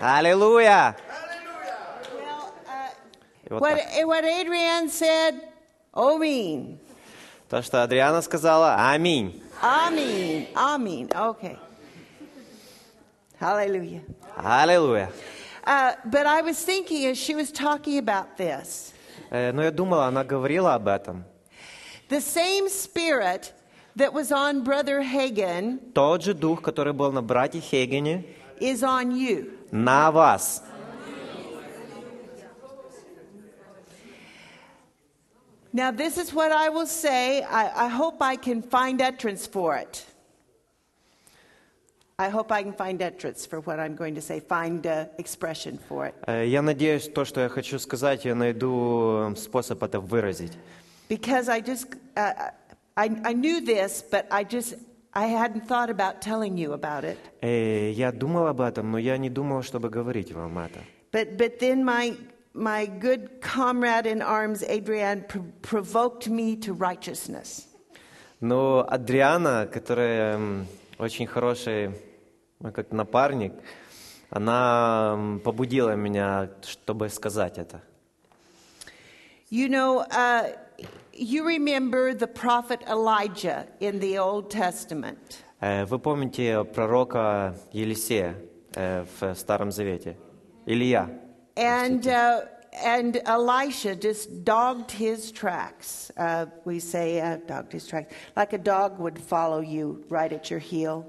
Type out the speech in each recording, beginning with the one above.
Аллилуйя! Uh, вот what, так. what Adrienne said, Amen. То, что Адриана сказала, аминь. Amen. Okay. Hallelujah. Аллилуйя. Uh, but I was thinking as she was talking about this, Э, Но я думала, она говорила об этом. the same spirit that was on Brother Hagen Тот же дух, который был на брате Хейгене, is on you. на вас. Now, this is what I will say. I, I hope I can find utterance for it. I hope I can find utterance for what I'm going to say, find uh, expression for it. Э, Я надеюсь, то, что я хочу сказать, я найду э, способ это выразить. Because I just, uh, I, I knew this, but I just, I hadn't thought about telling you about it. Э, Я думал об этом, но я не думал, чтобы говорить вам это. But, but then my, my good comrade in arms, Adrienne, pr- provoked me to righteousness. Но Адриана, которая очень хороший как напарник, она побудила меня, чтобы сказать это. You know, uh, you remember the prophet Elijah in the Old Testament. Э, Вы помните пророка Елисея э, в Старом Завете? Илья. And, uh, and Elisha just dogged his tracks. Uh, we say, uh, dogged his tracks, like a dog would follow you right at your heel.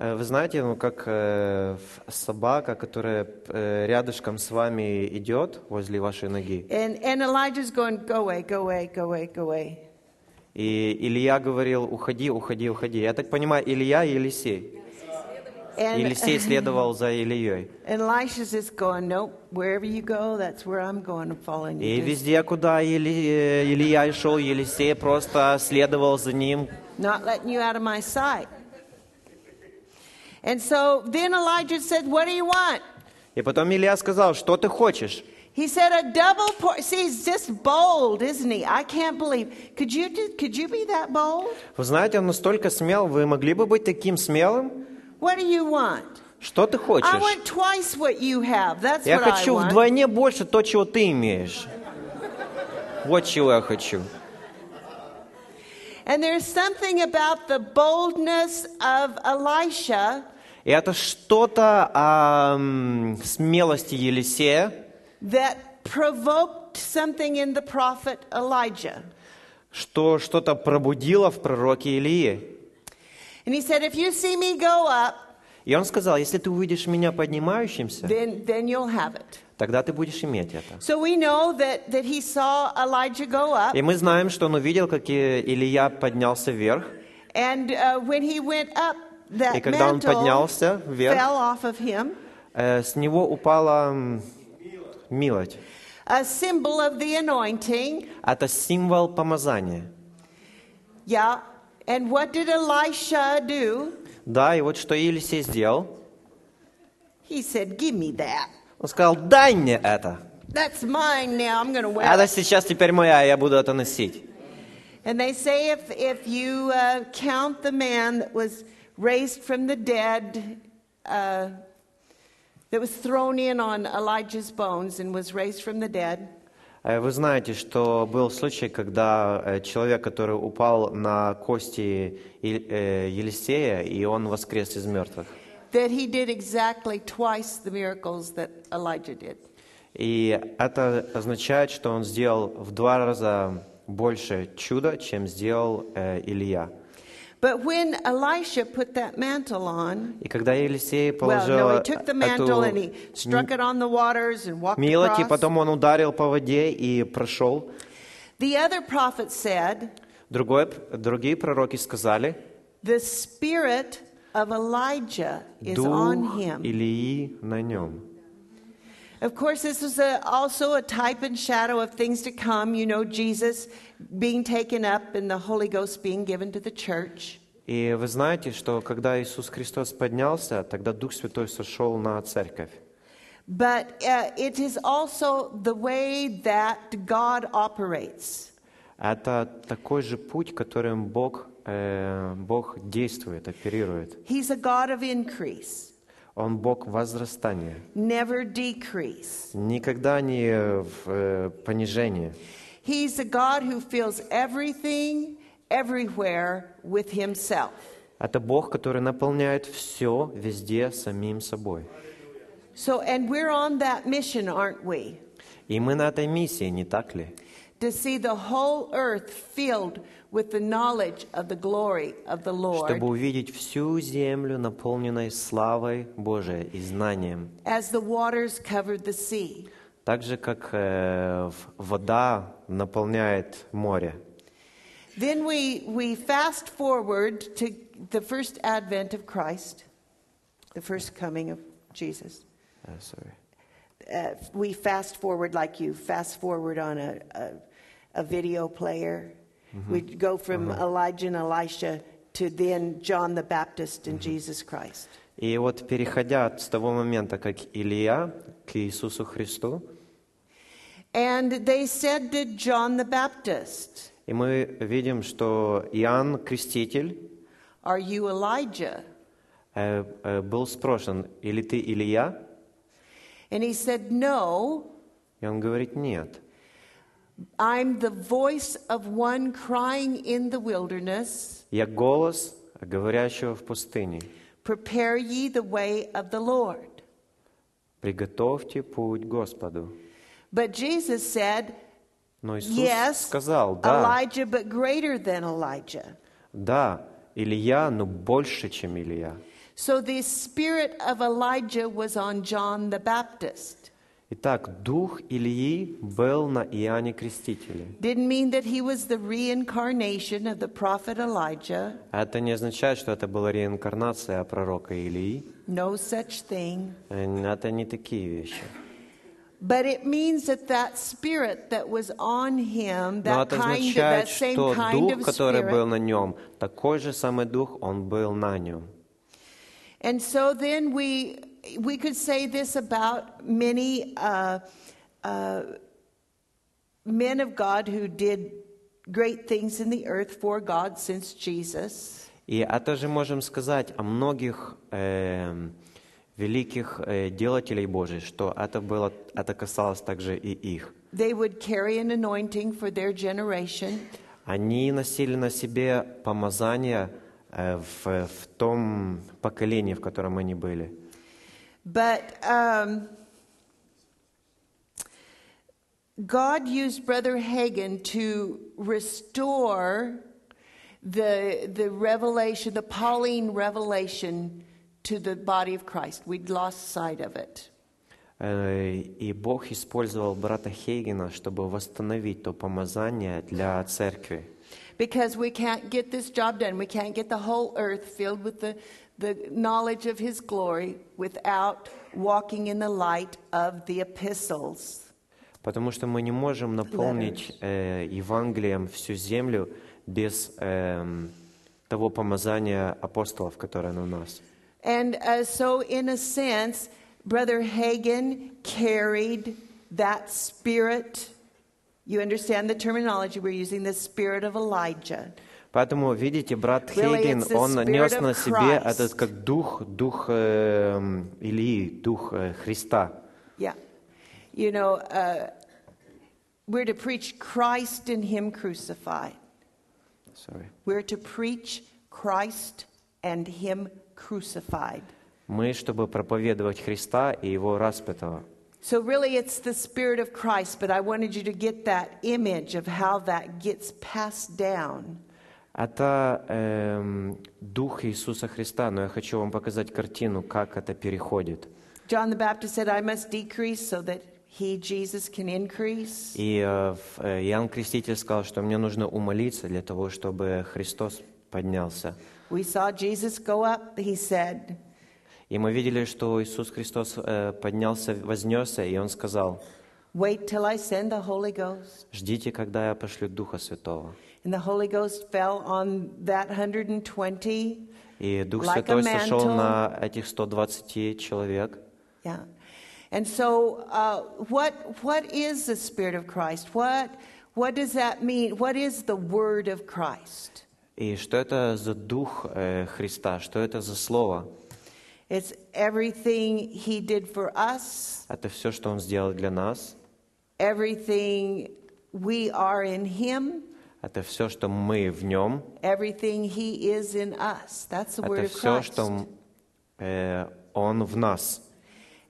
Э, Вы знаете, ну как э, собака, которая э, рядышком с вами идет возле вашей ноги. And, and Elijah's going, go away, go away, go away, go away. И Илья говорил, уходи, уходи, уходи. Я так понимаю, Илья и Елисей. And, Елисей следовал за Ильей. going, nope, go, И везде, куда Или- Илья шел, Елисей просто следовал за ним. not letting you out of my sight. And so then Elijah said, What do you want? И потом Илья сказал, что ты хочешь? He said, A double por See, he's just bold, isn't he? I can't believe. Could you, do, could you be that bold? Вы знаете, он настолько смел, вы могли бы быть таким смелым? What do you want? Что ты I хочешь? want twice what you have. That's Я what I хочу want. вдвойне больше то, чего ты имеешь. Вот чего я хочу. And there's something about the boldness of Elisha И это что-то о смелости Елисея, that provoked something in the prophet Elijah. что что-то пробудило в пророке Илии. And he said, If you see me go up, И он сказал, если ты увидишь меня поднимающимся, then, then you'll have it. Тогда ты будешь иметь это. So we know that, that he saw Elijah go up, И мы знаем, что он увидел, как Илья поднялся вверх. and uh, when he went up, that И когда он поднялся вверх, fell off of him, э, с него упала милость. a symbol of the anointing. Это символ помазания. Yeah. And what did Elisha do? Да, и вот что Елисей сделал. He said, Give me that. Он сказал, дай мне это. That's mine now. I'm to wear Это сейчас теперь моя, я буду это носить. And they say if, if you uh, count the man that was raised from the dead, uh, that was thrown in on Elijah's bones and was raised from the dead, Э, Вы знаете, что был случай, когда э, человек, который упал на кости э, Елисея, и он воскрес из мертвых. That he did exactly twice the miracles that Elijah did. И это означает, что он сделал в два раза больше чуда, чем сделал э, Илья. But when Elisha put that mantle on, И когда Елисей well, положил no, he took the mantle and эту he struck it on the waters and walked милость, и across. потом он ударил по воде и прошел, The other prophet said, другой, другие пророки сказали, The spirit of Elijah is on дух him. Илии на нем. Of course, this was a, also a type and shadow of things to come. You know, Jesus being taken up and the Holy Ghost being given to the church. И вы знаете, что когда Иисус Христос поднялся, тогда Дух Святой сошел на церковь. But uh, it is also the way that God operates. Это такой же путь, которым Бог, э, Бог действует, оперирует. He's a God of increase. Он Бог возрастания, never decrease. никогда не в э, понижении. He's a God who fills everything, everywhere with Himself. Это Бог, который наполняет все везде самим собой. So, and we're on that mission, aren't we? И мы на этой миссии, не так ли? To see the whole earth filled with the knowledge of the glory of the Чтобы Lord увидеть всю землю, наполненной славой Божией и знанием. as the waters covered the sea. Так же, как э, в- вода наполняет море. Then we, we fast forward to the first advent of Christ, the first coming of Jesus. Э, sorry. Uh, we fast forward like you fast forward on a, a, a video player. We go from Elijah and Elisha to then John the Baptist and Jesus Christ. И вот переходя с того момента, как Илья к Иисусу Христу, And they said to John the Baptist, и мы видим, что Иоанн Креститель Are you Elijah? э, э, был спрошен, или ты Илья? And he said, No, И он говорит, нет. I'm the voice of one crying in the wilderness, Я голос говорящего в пустыне. Prepare ye the way of the Lord. Приготовьте путь Господу. But Jesus said, Но Иисус Yes, сказал, да, Elijah, but greater than Elijah. да, Илья, но больше, чем Илья. So the spirit of Elijah was on John the Baptist. Итак, дух Ильи был на Иоанне Крестителе. Didn't mean that he was the reincarnation of the prophet Elijah. Это не означает, что это была реинкарнация пророка Илии. No such thing. Это не такие вещи. But it means that that spirit that was on him, Но that это kind of, that same что kind дух, of который был spirit. на нем, такой же самый дух, он был на нем. And so then we we could say this about many uh, uh, men of God who did great things in the earth for God since Jesus. И это же можем сказать о многих эм, великих э, делателей Божьих, что это было, это касалось также и их. They would carry an anointing for their generation. Они носили на себе помазание э, в, в том поколении, в котором они были. But um, God used Brother Hagen to restore the, the revelation, the Pauline revelation to the body of Christ. We'd lost sight of it. Э, И Бог использовал брата Хейгена, чтобы восстановить то помазание для церкви. Because we can't get this job done. We can't get the whole earth filled with the, the knowledge of His glory without walking in the light of the epistles. Потому что мы не можем наполнить э, Евангелием всю землю без эм, того помазания апостолов, которое на нас. And uh, so, in a sense, Brother Hagen carried that spirit. You understand the terminology? We're using the spirit of Elijah. Поэтому, видите, брат Хейген, он нес на себе этот как дух, дух эм, Илии, дух э, Христа. Yeah. You know, uh, we're to preach Christ and Him crucified. Sorry. We're to preach Christ and Him crucified. Мы, чтобы проповедовать Христа и Его распятого. So, really, it's the Spirit of Christ, but I wanted you to get that image of how that gets passed down. Это эм, дух Иисуса Христа, но я хочу вам показать картину, как это переходит. John the Baptist said, I must decrease so that He, Jesus, can increase. И э, э, Иоанн Креститель сказал, что мне нужно умолиться для того, чтобы Христос поднялся. We saw Jesus go up, He said, И мы видели, что Иисус Христос э, поднялся, вознесся, и Он сказал, Wait till I send the Holy Ghost. ждите, когда я пошлю Духа Святого. And the Holy Ghost fell on that 120. И Дух Like a Святой сошел mantle. на этих 120 человек. Yeah. And so, uh, what, what is the Spirit of Christ? What, what does that mean? What is the Word of Christ? И что это за Дух э, Христа? Что это за Слово? It's everything He did for us, Это все, что Он сделал для нас. everything we are in Him, Это все, что мы в Нем. everything He is in us. That's the word Это of все, Christ. что э, Он в нас.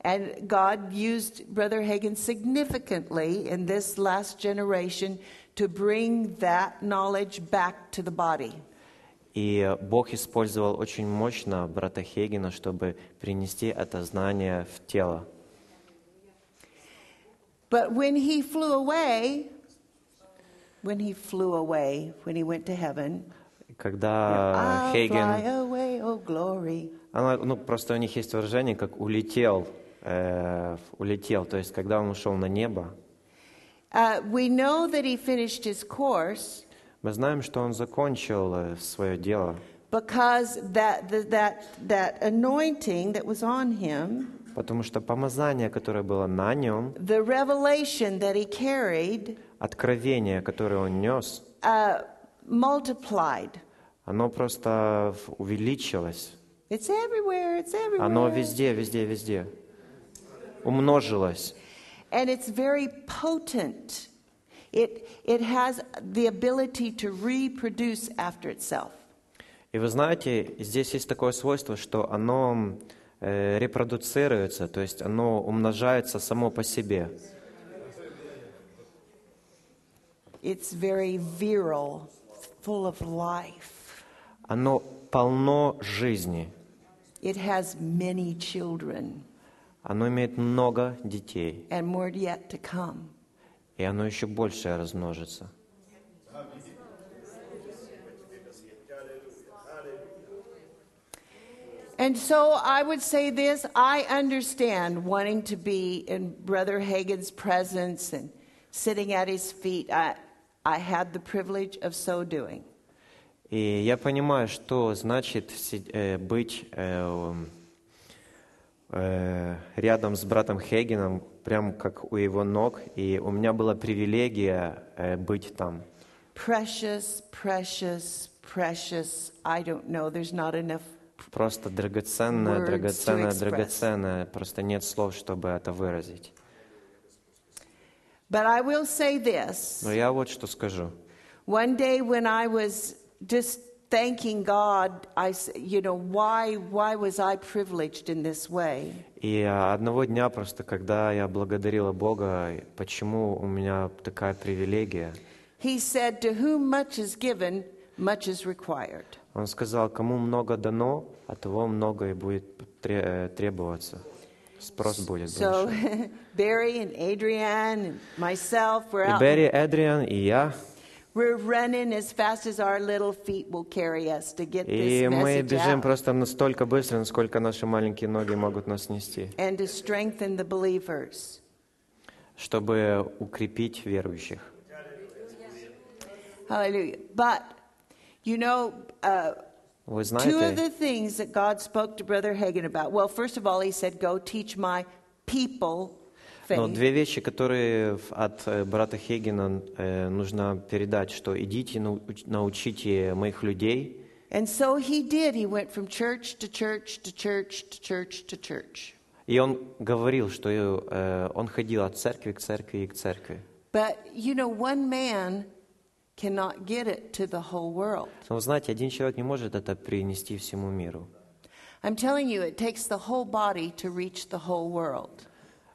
And God used Brother Hagen significantly in this last generation to bring that knowledge back to the body. И Бог использовал очень мощно брата Хейгена, чтобы принести это знание в тело. But when he flew away, when he flew away, when he went to heaven, Когда Хейген, away, oh glory. она, ну просто у них есть выражение, как улетел, э, улетел, то есть когда он ушел на небо, Uh, we know that he finished his course мы знаем, что он закончил свое дело, because that, that, that anointing that was on him, потому что помазание, которое было на нем, the revelation that he carried, откровение, которое он нес, uh, multiplied. оно просто увеличилось. It's everywhere, it's everywhere. Оно везде, везде, везде. Умножилось. And it's very potent. It, it has the ability to reproduce after itself. И вы знаете, здесь есть такое свойство, что оно э, репродуцируется, то есть оно умножается само по себе. It's very virile, full of life. Оно полно жизни. It has many children Оно имеет много детей, and more yet to come. и оно еще больше размножится. And so I would say this I understand wanting to be in Brother Hagen's presence and sitting at his feet. I, I had the privilege of so doing. И я понимаю, что значит э, быть э, э, рядом с братом Хейгеном, прям как у его ног, и у меня была привилегия быть там. Precious, precious, precious. I don't know. There's not enough. Просто драгоценное, драгоценное, драгоценное. Просто нет слов, чтобы это выразить. But I will say this. Но я вот что скажу. One day when I was just thanking God, I, s- you know, why, why was I privileged in this way? И а, одного дня просто, когда я благодарила Бога, почему у меня такая привилегия, He said, To whom much is given, much is required. Он сказал, кому много дано, от того много и будет тре- э, требоваться. Спрос будет So больше. Barry and Adrienne and myself, we're И. Берри, Эдриан, и я, We're running as fast as our little feet will carry us to get и this мы бежим out просто настолько быстро, насколько наши маленькие ноги могут нас нести, and to strengthen the believers. чтобы укрепить верующих. Hallelujah. But, you know, uh, Вы Two of знаете, the things that God spoke to Brother Hagen about. Well, first of all, he said, Go teach my people но faith. две вещи, которые в- от э, брата Хейгена э, нужно передать, что идите, науч- научите моих людей, And so he did. He went from church to church to church to church to church. И он говорил, что э, он ходил от церкви к церкви и к церкви. But, you know, one man cannot get it to the whole world. Но знаете, один человек не может это принести всему миру. I'm telling you, it takes the whole body to reach the whole world.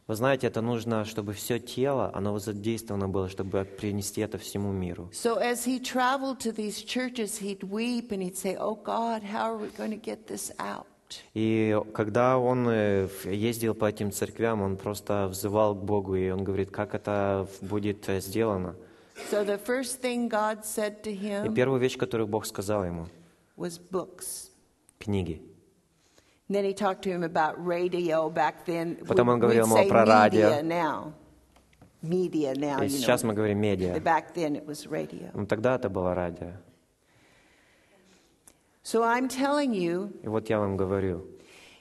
Вы знаете, это нужно, чтобы все тело, оно задействовано было, чтобы принести это всему миру. So as he traveled to these churches, he'd weep and he'd say, Oh God, how are we going to get this out? И когда он э, ездил по этим церквям, он просто взывал к Богу, и он говорит, как это будет э, сделано. So the first thing God said to И первую вещь, которую Бог сказал ему, was books. книги. Потом он говорил ему про радио. И сейчас мы говорим медиа. Ну, тогда это было радио. So I'm telling you, И вот я вам говорю,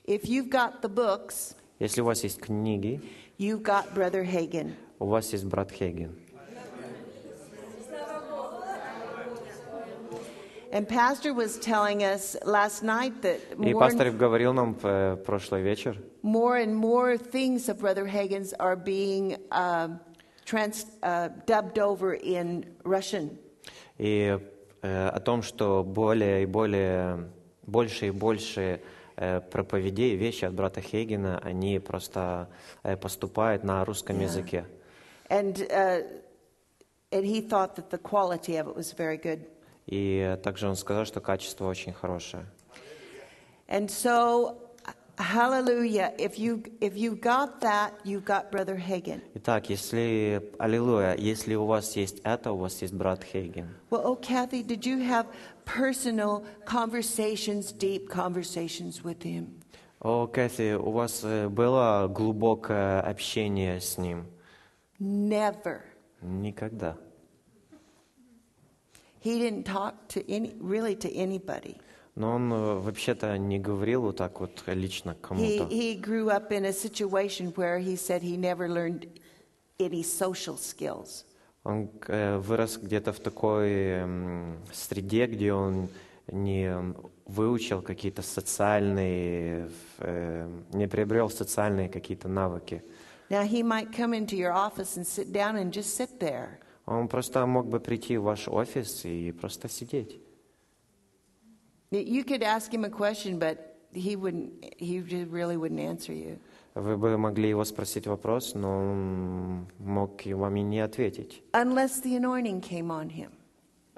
if you've got the books, если у вас есть книги, you've got Brother Hagen. у вас есть брат Хейген. And Pastor was telling us last night that И more пастор and, говорил нам в прошлый вечер, more and more things of Brother Hagen's are being um, trans, uh, dubbed over in Russian. и э, о том, что более и более, больше и больше э, проповедей, вещи от брата Хейгена, они просто э, поступают на русском Yeah. языке. And, uh, and he thought that the quality of it was very good. И также он сказал, что качество очень хорошее. And so, hallelujah, if you, if you got that, you got Brother Hagen. Итак, если, аллилуйя, если у вас есть это, у вас есть брат Хейген. Well, oh, Kathy, did you have personal conversations, deep conversations with him? О, Кэти, у вас э, было глубокое общение с ним? Never. Никогда. He didn't talk to any, really to anybody. Но он э, вообще-то не говорил вот так вот лично He, кому-то. he grew up in a situation where he said he never learned any social skills. Он э, вырос где-то в такой м, среде, где он не выучил какие-то социальные, э, не приобрел социальные какие-то навыки. Now, he might come into your office and sit down and just sit there. Он просто мог бы прийти в ваш офис и просто сидеть. You could ask him a question, but he wouldn't, he just really wouldn't answer you. Вы бы могли его спросить вопрос, но он мог вам и не ответить. Unless the anointing came on him.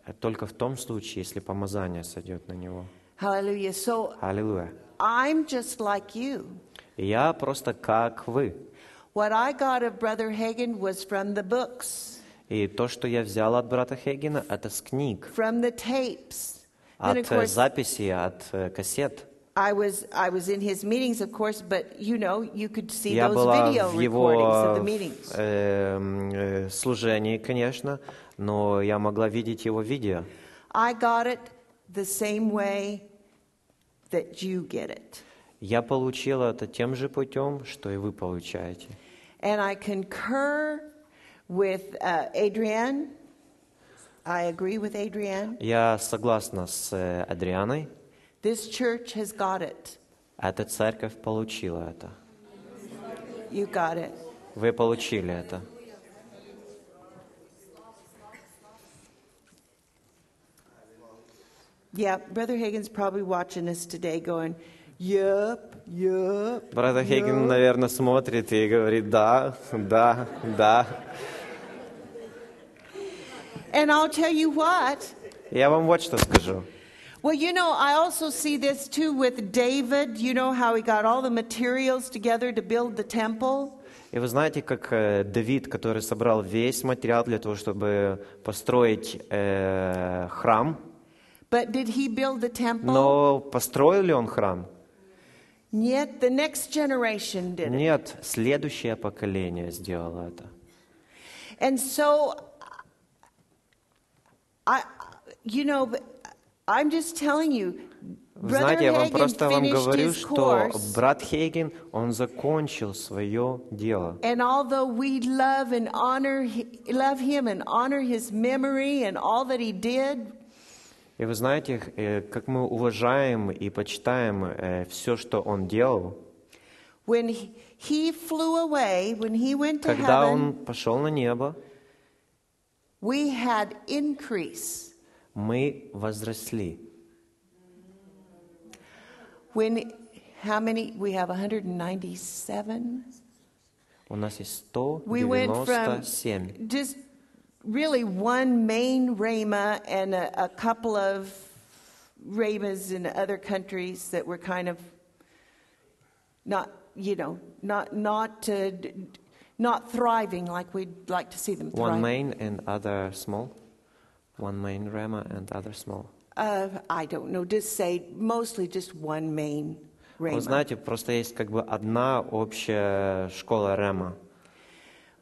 Э, Только в том случае, если помазание сойдет на него. Hallelujah. So Аллилуйя. I'm just like you. Я просто как вы. What I got of Brother Hagen was from the books, И то, что я взял от брата Хейгена, это с книг, from the tapes. От э, course, записей, от э, кассет. I was I was in his meetings, of course, but you know, you could see Я those была video в recordings его of the meetings. э, э, служении, конечно, но я могла видеть его видео. I got it the same way that you get it. Я получила это тем же путем, что и вы получаете. And I concur with uh, Adrienne. I agree with Adrienne. Я согласна с э, Адрианой. This church has got it. Эта церковь получила это. You got it. Вы получили это. Yeah, Brother Hagen's probably watching us today going, Yup, yup. Брат Хейген, yup." наверное, смотрит и говорит, да, да, да. And I'll tell you what. Я вам вот что скажу. Well, you know, I also see this too with David. You know how he got all the materials together to build the temple? И вы знаете, как э, Давид, который собрал весь материал для того, чтобы построить э, храм, But did he build the temple? но построил ли он храм? Yet the next generation did it. Нет, следующее поколение сделало это. And so, I, you know, I'm just telling you, Вы знаете, я вам просто вам говорю, что брат Хейген, он закончил свое дело. and although we love and honor, hi- love him and honor his memory and all that he did, И вы знаете, э, как мы уважаем и почитаем все, что он делал, when he, flew away, when he went to когда он heaven, пошел на небо, we had increase. мы возросли. When, how many? We have 197. У нас есть We went from 197. just really one main Rhema and a, a couple of Rhemas in other countries that were kind of not, you know, not not uh, d- not thriving like we'd like to see them thrive. One main and other small. One main Rama and other small. Uh, I don't know. Just say mostly just one main Вы Rhema. знаете, просто есть как бы одна общая школа Рема.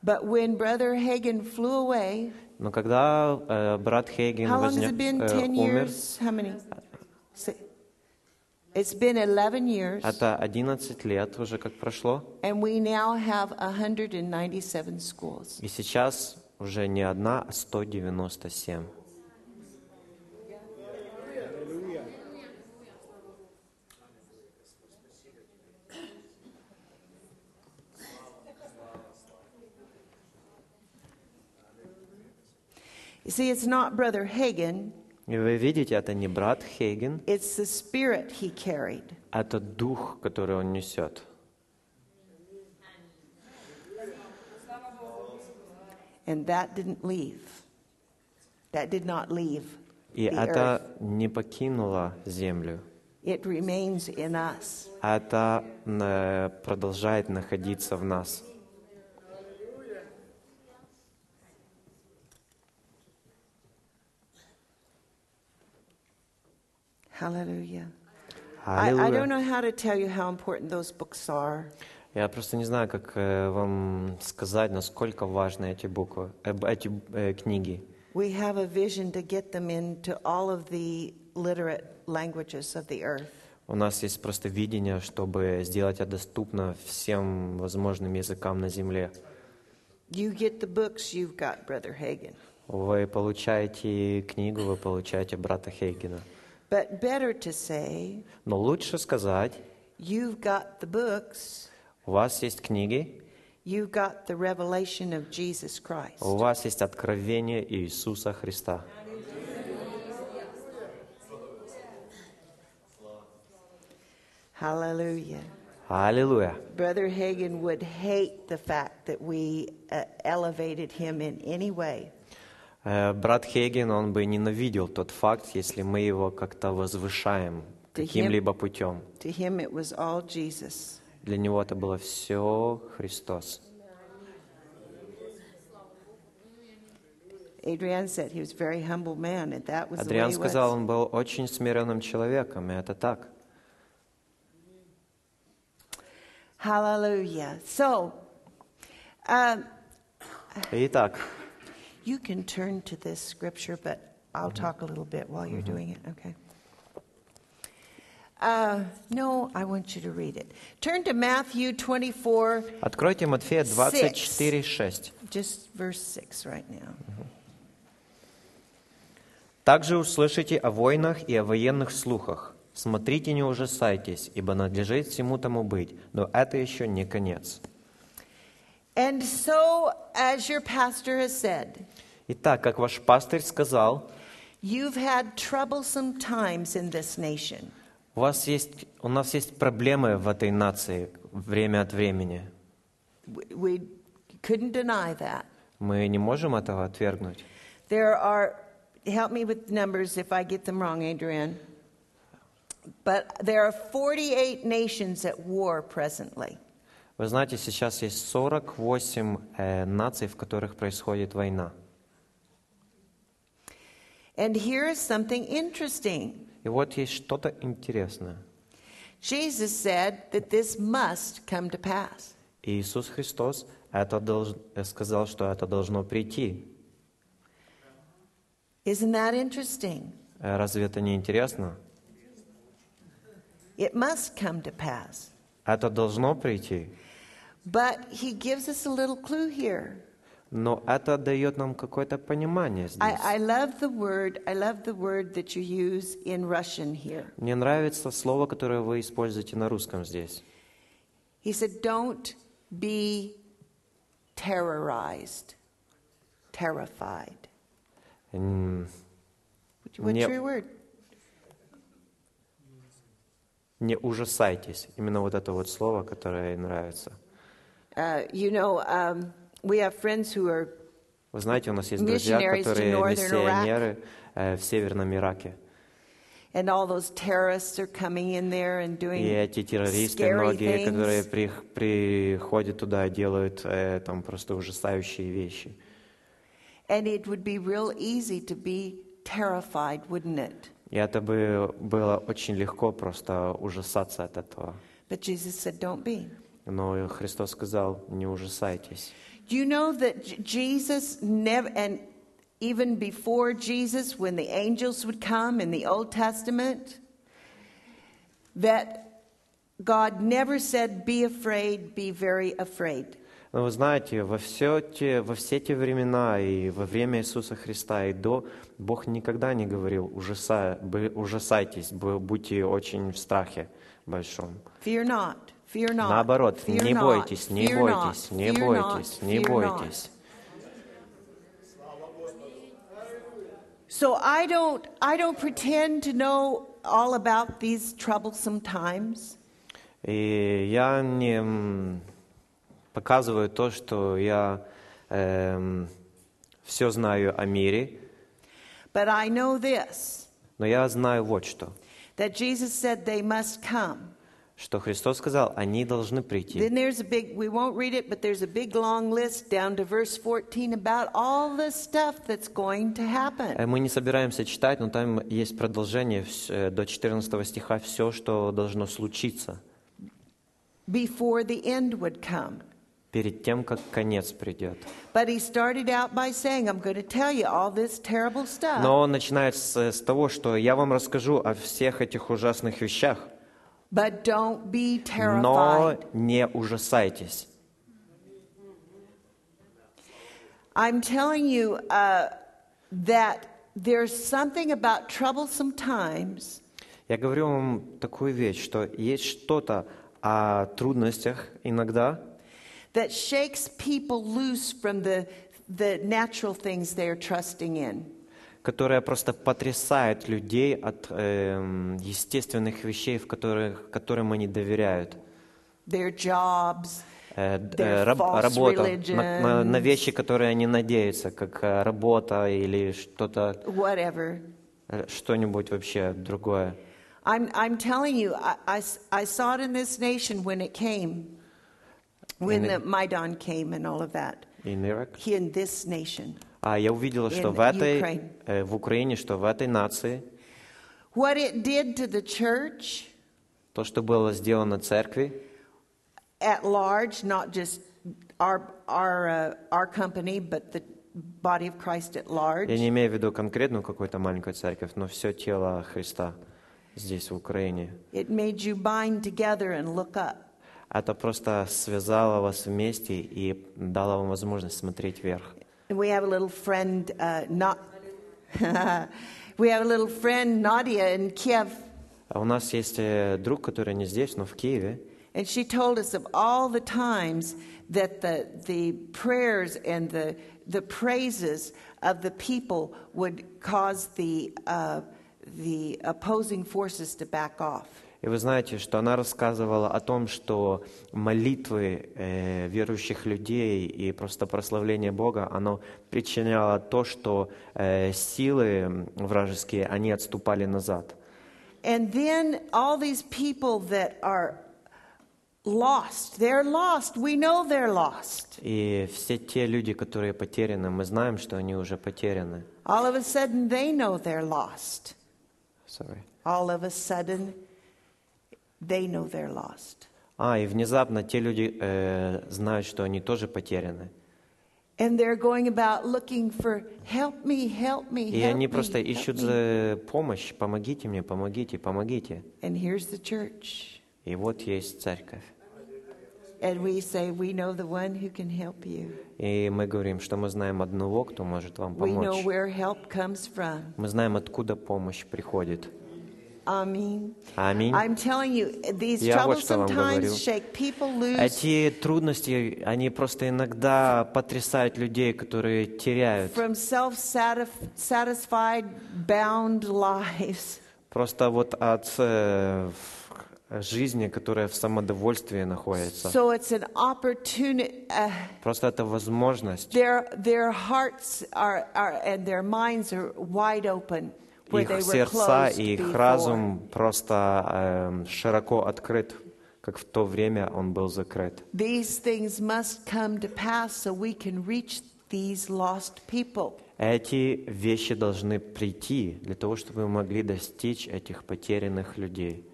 But when Brother Hagen flew away, Но когда э, брат Хейген how long has возне- it been? э, Ten умер, years? How many? Это 11 лет уже как прошло. И сейчас уже не одна, а 197. You see, it's not Brother Hagen и вы видите, это не брат Хейген, it's the spirit he carried. это дух, который он несет. And that didn't leave. That did not leave И the earth. это не покинуло землю. It remains in us. Это э, продолжает находиться в нас. Hallelujah. I, I don't know how to tell you how important those books are. Я просто не знаю, как э, вам сказать, насколько важны эти буквы, эти э, книги. We have a vision to get them into all of the literate languages of the earth. У нас есть просто видение, чтобы сделать это доступно всем возможным языкам на земле. You get the books, you've got Brother Hagen. Вы получаете книгу, вы получаете брата Хейгена. But better to say, Но лучше сказать, you've got the books, у вас есть книги, you've got the revelation of Jesus Christ. у вас есть откровение Иисуса Христа. Hallelujah. Аллилуйя. Brother Hagen would hate the fact that we uh, elevated him in any way. Э, Брат Хейген, он бы ненавидел тот факт, если мы его как-то возвышаем каким-либо путем. Для него это было все Христос. Адриан сказал, он был очень смиренным человеком, и это так. Hallelujah. So, um, Итак, you can turn to this scripture, but I'll talk a little bit while you're doing it, okay? Uh, no, I want you to read it. Turn to Matthew 24, откройте Матфея 24, 6. just verse 6 right now. «Также услышите о войнах и о военных слухах. Смотрите, не ужасайтесь, ибо надлежит всему тому быть, но это еще не конец». And so, as your pastor has said, Итак, как ваш пастырь сказал, you've had troublesome times in this nation. у, вас есть, у нас есть проблемы в этой нации время от времени. We, we couldn't deny that. Мы не можем этого отвергнуть. There are, help me with numbers if I get them wrong, Adrian. But there are 48 nations at war presently. Вы знаете, сейчас есть 48 э, наций, в которых происходит война. And here is something interesting. И вот есть что-то интересное. Jesus said that this must come to pass. И Иисус Христос это долж- э, сказал, что это должно прийти. Isn't that interesting? Э, Разве это не интересно? It must come to pass. Это должно прийти. But he gives us a little clue here. Но это дает нам какое-то понимание здесь. I, I love the word, I love the word that you use in Russian here. Мне нравится слово, которое вы используете на русском здесь. He said, Don't be terrorized, terrified. What's your word? Не ужасайтесь. Именно вот это вот слово, которое нравится. Uh, you know, um, we have friends who are, Вы знаете, у нас есть друзья, которые миссионеры э, в Северном Ираке. and all those terrorists are coming in there and doing И эти террористы, scary многие, things. которые при- приходят туда, делают э, там просто ужасающие вещи. And it would be real easy to be terrified, wouldn't it? И это бы было очень легко просто ужасаться от этого. But Jesus said, Don't be. Но Христос сказал, не ужасайтесь. Do you know that Jesus never, and even before Jesus, when the angels would come in the Old Testament, that God never said, Be afraid, be very afraid. Но вы знаете, во все, те, во все те времена и во время Иисуса Христа и до, Бог никогда не говорил, «Ужаса- бы- ужасайтесь, бу- будьте очень в страхе большом. Fear not. Наоборот, не бойтесь, не бойтесь, не бойтесь, не бойтесь. So I don't, I don't pretend to know all about these troublesome times. И я не показываю то, что я все знаю о мире, But I know this но я знаю вот что, that Jesus said they must come. Что Христос сказал, они должны прийти. Then there's a big, we won't read it, but there's a big long list down to verse 14 about all the stuff that's going to happen. Э, Мы не собираемся читать, но там есть продолжение э, до 14 стиха, все, что должно случиться before the end would come. перед тем, как конец придет. Saying. Но он начинает с, с того, что я вам расскажу о всех этих ужасных вещах, But don't be но terrified. не ужасайтесь. I'm telling you uh, that there's something about troublesome times Я говорю вам такую вещь, что есть что-то о трудностях иногда, that shakes people loose from the, the natural things they're trusting in. Которое просто потрясает людей от эм, естественных вещей, в которых, которым они доверяют. Their jobs, Э, д- Their э, раб- работа, на, на- на вещи, которые они надеются, как э, работа или что-то, whatever. э, что-нибудь вообще другое. I'm, I'm telling you, I, I I saw it in this nation when it came, when In the Maidan came and all of that. In Iraq. Here in this nation. А я увидела, что в этой, э, в Украине, что в этой нации, What it did to the church то, что было сделано церкви, at large, not just our, our, uh, our company, but the body of Christ at large, я не имею в виду конкретную какую-то маленькую церковь, но все тело Христа здесь, в Украине. it made you bind together and look up. Это просто связало вас вместе и дало вам возможность смотреть вверх. And we have a little friend, uh, not, we have a little friend, Nadia, in Kiev, А у нас есть э, друг, который не здесь, но в Киеве, and she told us of all the times that the, the prayers and the, the praises of the people would cause the, uh, the opposing forces to back off. И вы знаете, что она рассказывала о том, что молитвы э, верующих людей и просто прославление Бога, оно причиняло то, что э, силы вражеские, они отступали назад. And then all these people that are lost, they're lost. We know they're lost. И все те люди, которые потеряны, мы знаем, что они уже потеряны. All of a sudden, they know they're lost. Sorry. All of a sudden, they know they're lost. А, и внезапно те люди э, знают, что они тоже потеряны. And they're going about looking for help me, help me, И help они me, просто help ищут me." за помощь, помогите мне, помогите, помогите. And here's the church. И вот есть церковь. And we say, We know the one who can help you. И мы говорим, что мы знаем одного, кто может вам We know помочь. where help comes from. Мы знаем, откуда помощь приходит. Аминь. I'm telling you, these Я вот что вам говорю. shake people loose. Эти трудности, они просто иногда потрясают людей, которые теряют. Просто вот от э, жизни, которая в самодовольствии находится. So it's an opportunity. Uh, Просто это возможность. their, their hearts are, are, and their minds are wide open Их сердца и их разум просто эм, широко открыт, как в то время он был закрыт. Эти вещи должны прийти для того, чтобы мы могли достичь этих потерянных людей.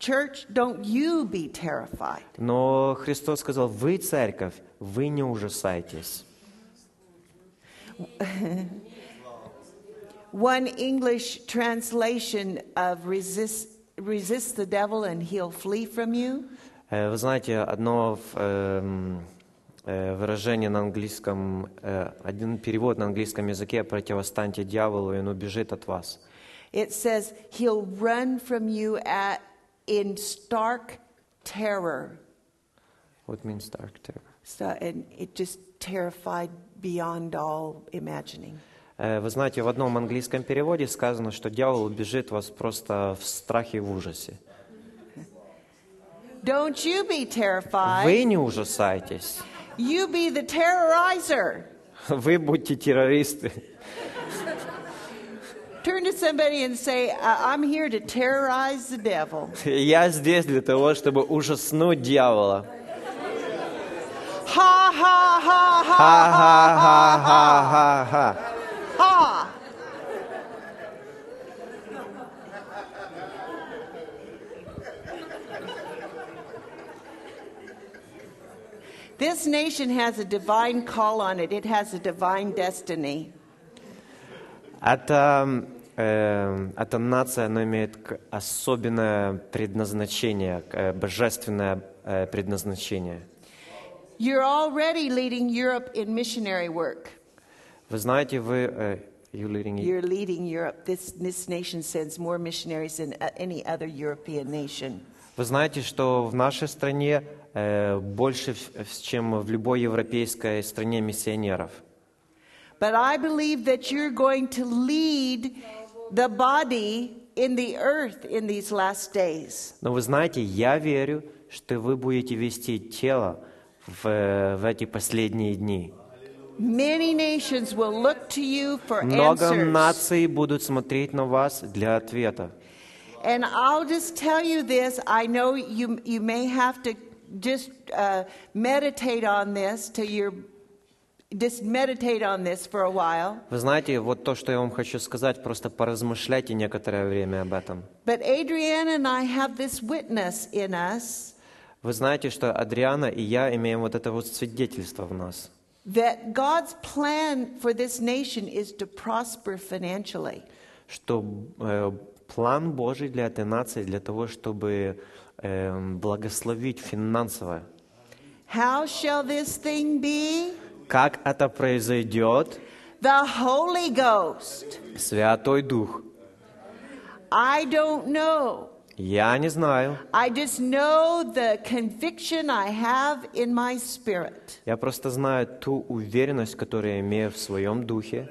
Church, don't you be terrified. Но Христос сказал, вы церковь, вы не ужасайтесь. One English translation of resist, resist the devil and he'll flee from you Э, Вы знаете, одно в, эм, э, выражение на английском, э, один перевод на английском языке «противостаньте дьяволу, и он убежит от вас». It says he'll run from you at, in stark terror. What means dark terror? So, and it just terrified beyond all imagining. Э, Вы знаете, в одном английском переводе сказано, что дьявол убежит вас просто в страхе и в ужасе. Don't you be terrified. Вы не ужасайтесь. You be the terrorizer. Вы будьте террористы. Turn to somebody and say, "I- I'm here to terrorize the devil. Я здесь для того, чтобы ужаснуть дьявола. Ha, ha, ha, ha, Ха-ха-ха-ха-ха. ha. This nation has a divine call on it. It has a divine destiny. Это, э, эта нация, она имеет к- особенное предназначение, к- э, божественное э, предназначение. You're already leading Europe in missionary work. Вы знаете, вы... э? You're leading Europe. This, this nation sends more missionaries than uh, any other European nation. Вы знаете, что в нашей стране э, больше, чем в любой европейской стране миссионеров. But I believe that you're going to lead the body in the earth in these last days. Но вы знаете, я верю, что вы будете вести тело в, э, в эти последние дни. Много наций будут смотреть на вас для ответа. And I'll just tell you this I know you, you may have to just uh, meditate on this till you're. Just meditate on this for a while. Вы знаете, вот то, что я вам хочу сказать, просто поразмышляйте некоторое время об этом. But Adrienne and I have this witness in us Вы знаете, что Адриана и я имеем вот это вот свидетельство в нас, that God's plan for this nation is to prosper financially. что э, план Божий для этой нации для того, чтобы э, благословить финансово. How shall this thing be? Как это произойдет? The Holy Ghost. Святой Дух. I don't know. Я не знаю. I just know the conviction I have in my spirit. Я просто знаю ту уверенность, которую я имею в своем духе,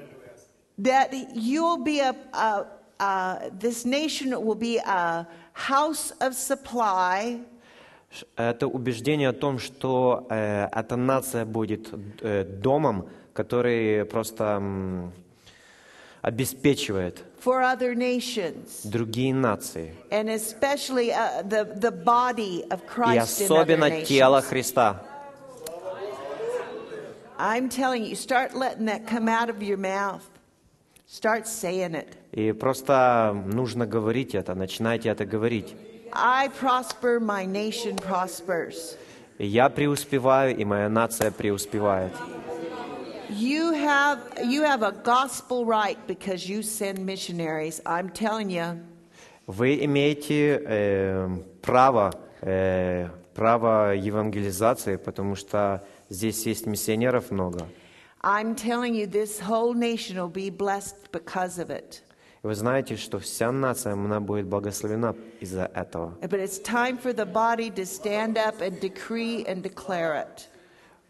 that you'll be a, a, a this nation will be a house of supply. Это убеждение о том, что э, эта нация будет э, домом, который просто обеспечивает for other nations, другие нации. uh, И особенно тело. Христа. I'm telling you, start letting that come out of your mouth. Start saying it. И просто нужно говорить это, начинайте это говорить. I prosper, my nation prospers. Я преуспеваю, и моя нация преуспевает. You have, you have a gospel right because you send missionaries. I'm telling you. Вы имеете э, право, э, право евангелизации, потому что здесь есть миссионеров много. I'm telling you, this whole nation will be blessed because of it. И Вы знаете, что вся нация, она будет благословена из-за этого. But it's time for the body to stand up and decree and declare it.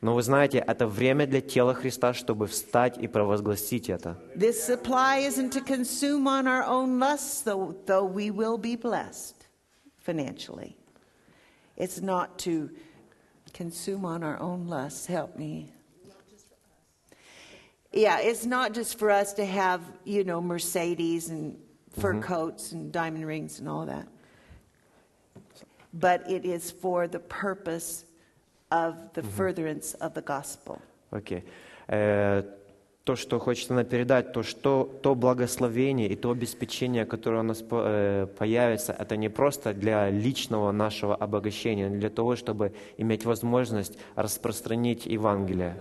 Но вы знаете, это время для тела Христа, чтобы встать и провозгласить это. This supply isn't to consume on our own lusts, though, though we will be blessed financially. It's not to consume on our own lusts. Help me. Yeah, it's not just for us to have, you know, Mercedes and fur coats and diamond rings and all that. But it is for the purpose of the furtherance of the gospel. Окей. Э, то, что хочется нам передать, то, что то благословение и то обеспечение, которое у нас э, появится, это не просто для личного нашего обогащения, но для того, чтобы иметь возможность распространить Евангелие.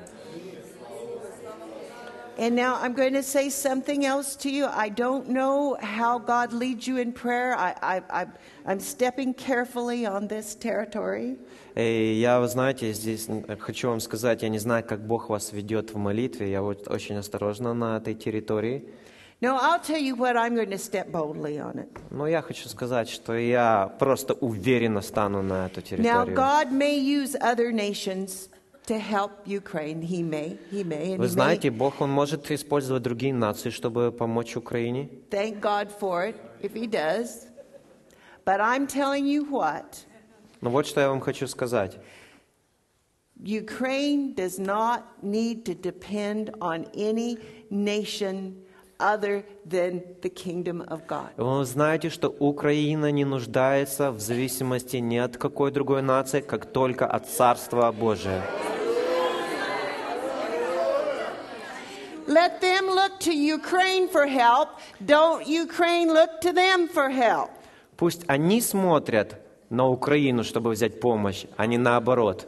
And now I'm going to say something else to you. I don't know how God leads you in prayer. I, I, I, I'm stepping carefully on this territory. И я, вы знаете, здесь м, хочу вам сказать, я не знаю, как Бог вас ведет в молитве, я вот очень осторожна на этой территории. No, I'll tell you what, I'm going to step boldly on it. Но я хочу сказать, что я просто уверенно стану на эту Now, территорию. God may use other nations to help Ukraine. He may, he may, and Вы he may. знаете, Бог, Он может использовать другие нации, чтобы помочь Украине. Thank God for it if he does. But I'm telling you what, Но вот что я вам хочу сказать. Ukraine does not need to depend on any nation other than the kingdom of God. Вы знаете, что Украина не нуждается в зависимости ни от какой другой нации, как только от Царства Божия. Let them look to Ukraine for help. Don't Ukraine look to them for help. Пусть они смотрят на Украину, чтобы взять помощь, а не наоборот.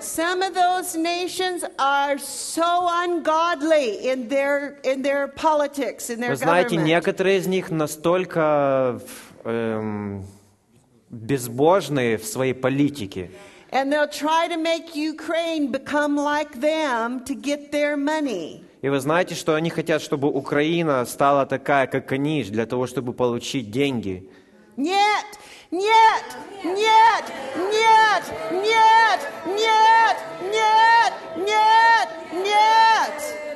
Some of those nations are so ungodly in their in their politics, in their Вы знаете, government. некоторые из них настолько эм, безбожные в своей политике. And they'll try to make Ukraine become like them to get their money. И вы знаете, что они хотят, чтобы Украина стала такая, как они, для того, чтобы получить деньги. Нет, нет, нет, нет, нет, нет, нет, нет, нет.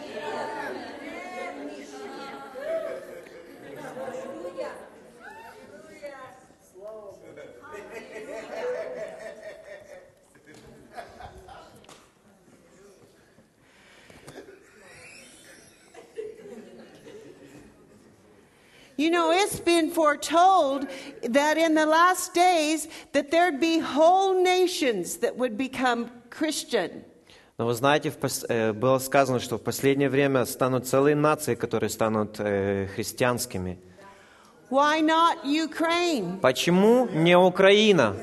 You know, it's been foretold that in the last days that there'd be whole nations that would become Christian. Но вы знаете, в пос- э, было сказано, что в последнее время станут целые нации, которые станут э, христианскими. Why not Ukraine? Почему не Украина?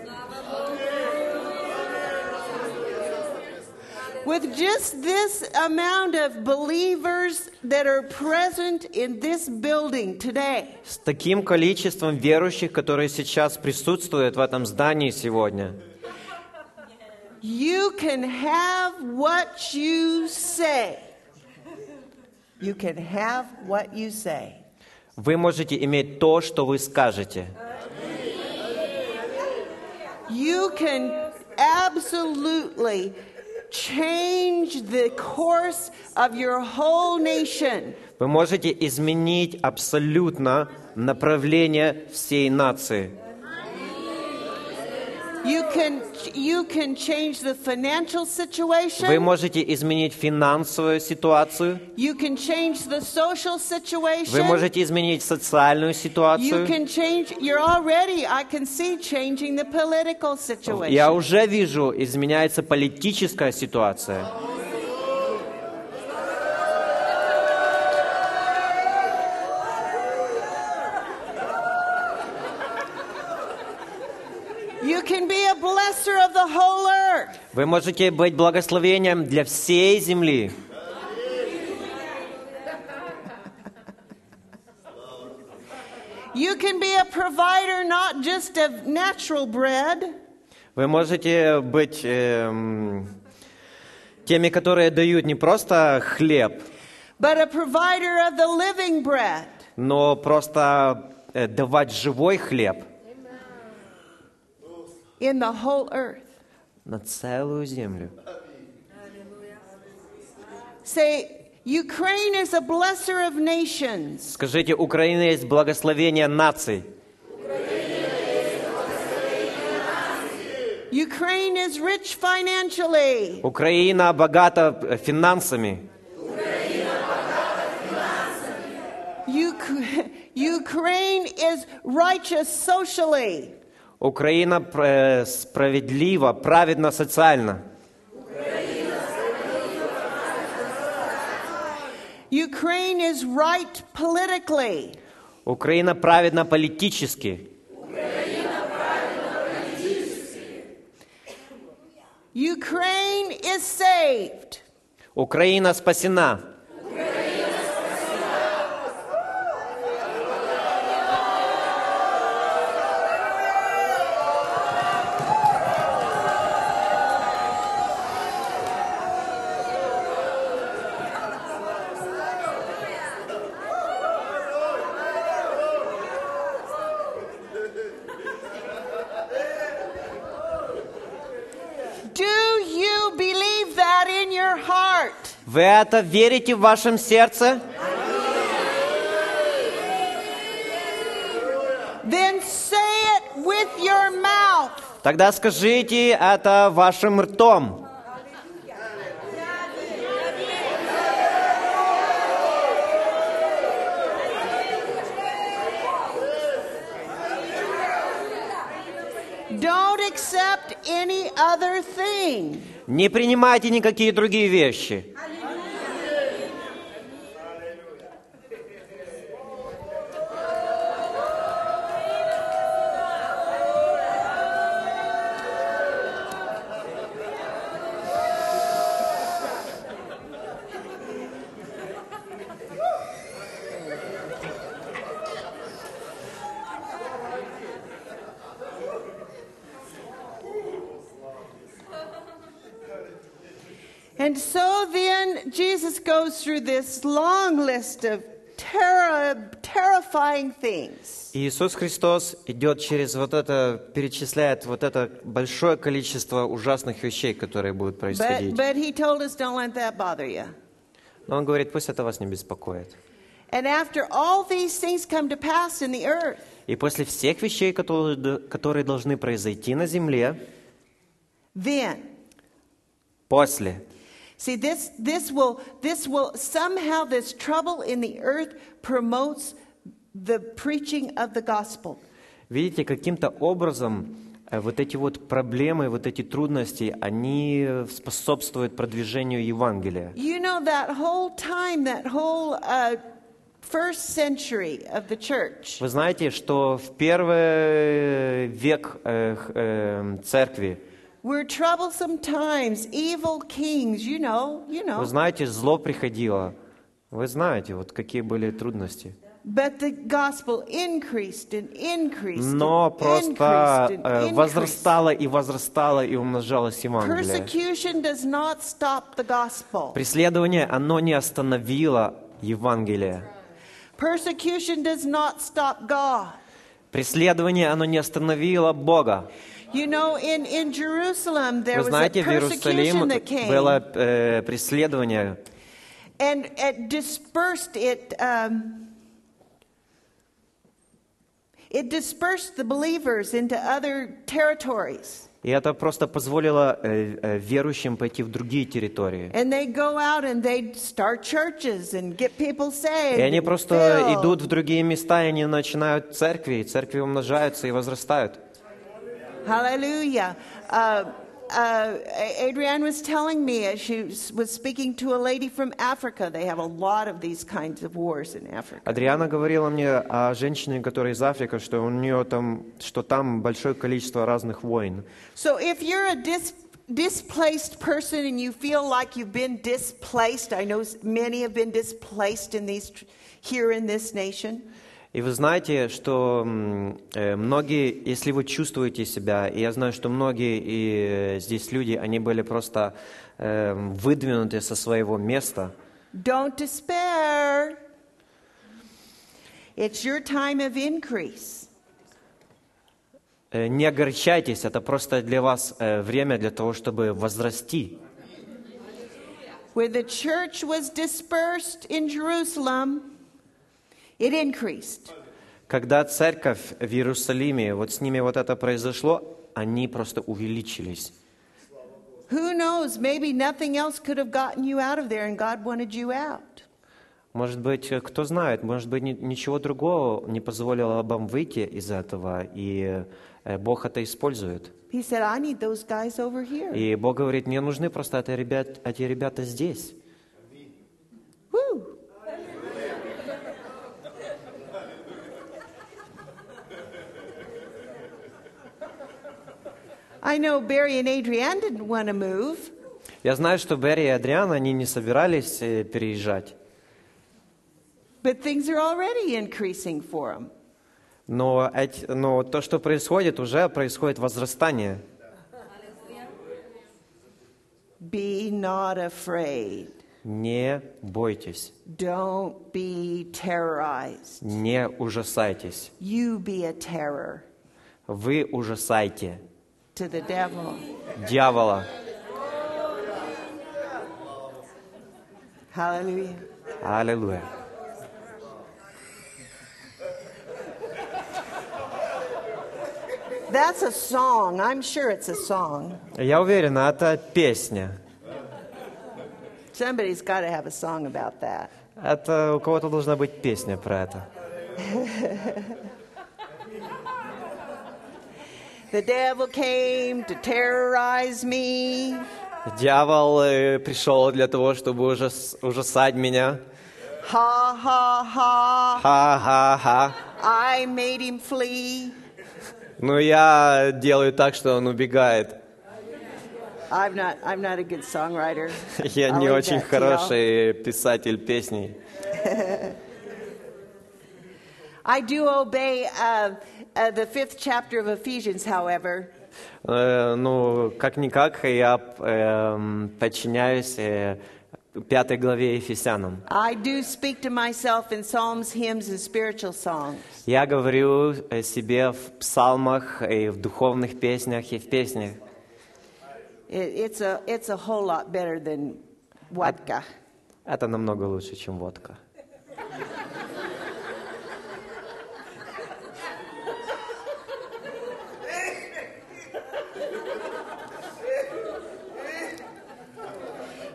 With just this amount of believers that are present in this building today, С таким количеством верующих, которые сейчас присутствуют в этом здании сегодня, you can have what you say. You can have what you say. вы можете иметь то, что вы скажете. You can absolutely change the course of your whole nation. Вы можете изменить абсолютно направление всей нации. You can, you can change the financial Вы situation. можете изменить финансовую ситуацию. You can change the social Вы situation. можете изменить социальную You ситуацию. can change, you're already, I can see changing the political situation. Я уже вижу, изменяется политическая ситуация. You can be a blesser of the whole earth. Вы можете быть благословением для всей земли. You can be a provider not just of natural bread, Вы можете быть эм, теми, которые дают не просто хлеб, but a provider of the living bread. но просто э, давать живой хлеб in the whole earth. на целую землю. Say, Ukraine is a blesser of nations. Скажите, Украина есть благословение наций. Ukraine is rich financially. Украина богата э, финансами. Uk- Ukraine is righteous socially. Украина э, справедлива, праведна социально. Ukraine is right politically. Украина праведна политически. Ukraine is saved. Украина спасена. Это верите в вашем сердце? Then say it with your mouth. Тогда скажите это вашим ртом. Don't accept any other thing. Не принимайте никакие другие вещи. Through this long list of terrifying things. Иисус Христос идет через вот это, перечисляет вот это большое количество ужасных вещей, которые будут происходить. but he told us don't let that bother you. Но Он говорит, пусть это вас не беспокоит. And after all these things come to pass in the earth, И после всех вещей, которые, которые должны произойти на земле, then после, See, this, this, will, this will somehow, this trouble in the earth promotes the preaching of the gospel. видите, каким-то образом э, вот эти вот проблемы, вот эти трудности, они э, способствуют продвижению Евангелия. You know, that whole time, that whole uh, first century of the church, Вы знаете, что в первый век э, х- э, церкви, were troublesome times, evil kings, you know, you вы знаете, зло приходило. Вы знаете, вот какие были трудности. But the gospel increased and increased Но and просто increased and э, increased. возрастало и возрастало и умножалось Евангелие. Persecution does not stop the gospel. Преследование, оно не остановило Евангелие. Persecution does not stop God. Преследование, оно не остановило Бога. You know, in, in Jerusalem, there Вы was a знаете, в Иерусалим persecution that came было э, преследование, and it dispersed it. Um, it dispersed the believers into other territories, и это просто позволило э, э, верующим пойти в другие территории. and they go out and they start churches and get people saved. И они просто filled. идут в другие места, и они начинают церкви, и церкви умножаются и возрастают. Hallelujah. Uh, uh, Adrienne was telling me as she was was speaking to a lady from Africa. They have a lot of these kinds of wars in Africa. Адриана говорила мне о женщине, которая из Африки, что у нее там, что там большое количество разных войн. So if you're a dis- displaced person and you feel like you've been displaced, I know s- many have been displaced in these tr- here in this nation. И вы знаете, что э, многие, если вы чувствуете себя, и я знаю, что многие и э, здесь люди, они были просто э, выдвинуты со своего места, Don't despair. It's your time of increase. э, не огорчайтесь, это просто для вас время для того, чтобы возрасти. Where the church was dispersed in Jerusalem, it increased. Когда церковь в Иерусалиме, вот с ними вот это произошло, они просто увеличились. Who knows? Maybe nothing else could have gotten you out of there and God wanted you out. Может быть, кто знает, может быть, ни- ничего другого не позволило вам выйти из этого, и э, Бог это использует. He said, I need those guys over here. И Бог говорит, мне нужны просто эти, ребят, эти ребята здесь. Woo! I know Barry and Adrienne didn't want to move, Я знаю, что Берри и Адриан, они не собирались э, переезжать, but things are already increasing for them. но, эти- но то, что происходит, уже происходит возрастание. Be not afraid. Не бойтесь, Don't be terrorized. не ужасайтесь. You be a terror Вы ужасайте. Дьявола. Hallelujah. Аллилуйя. That's a song. I'm sure it's a song. Я уверен, это песня. Somebody's got to have a song about that. Это у кого-то должна быть песня про это. The devil came to terrorize me. Дьявол э, пришел для того, чтобы ужас, ужасать меня. Ha. Ха-ха-ха. I made him flee. Ну, я делаю так, что он убегает. I'm not I'm not a good songwriter. Я I'll не очень that хороший писатель песней. I do obey uh, uh, the fifth chapter of Ephesians, however. Э, ну, как-никак, я эм, подчиняюсь э, пятой главе Ефесянам. I do speak to myself in psalms, hymns, and spiritual songs. Я говорю о себе в псалмах, и в духовных песнях, и в песнях. It, it's, a, it's a whole lot better than vodka. Это намного лучше, чем водка.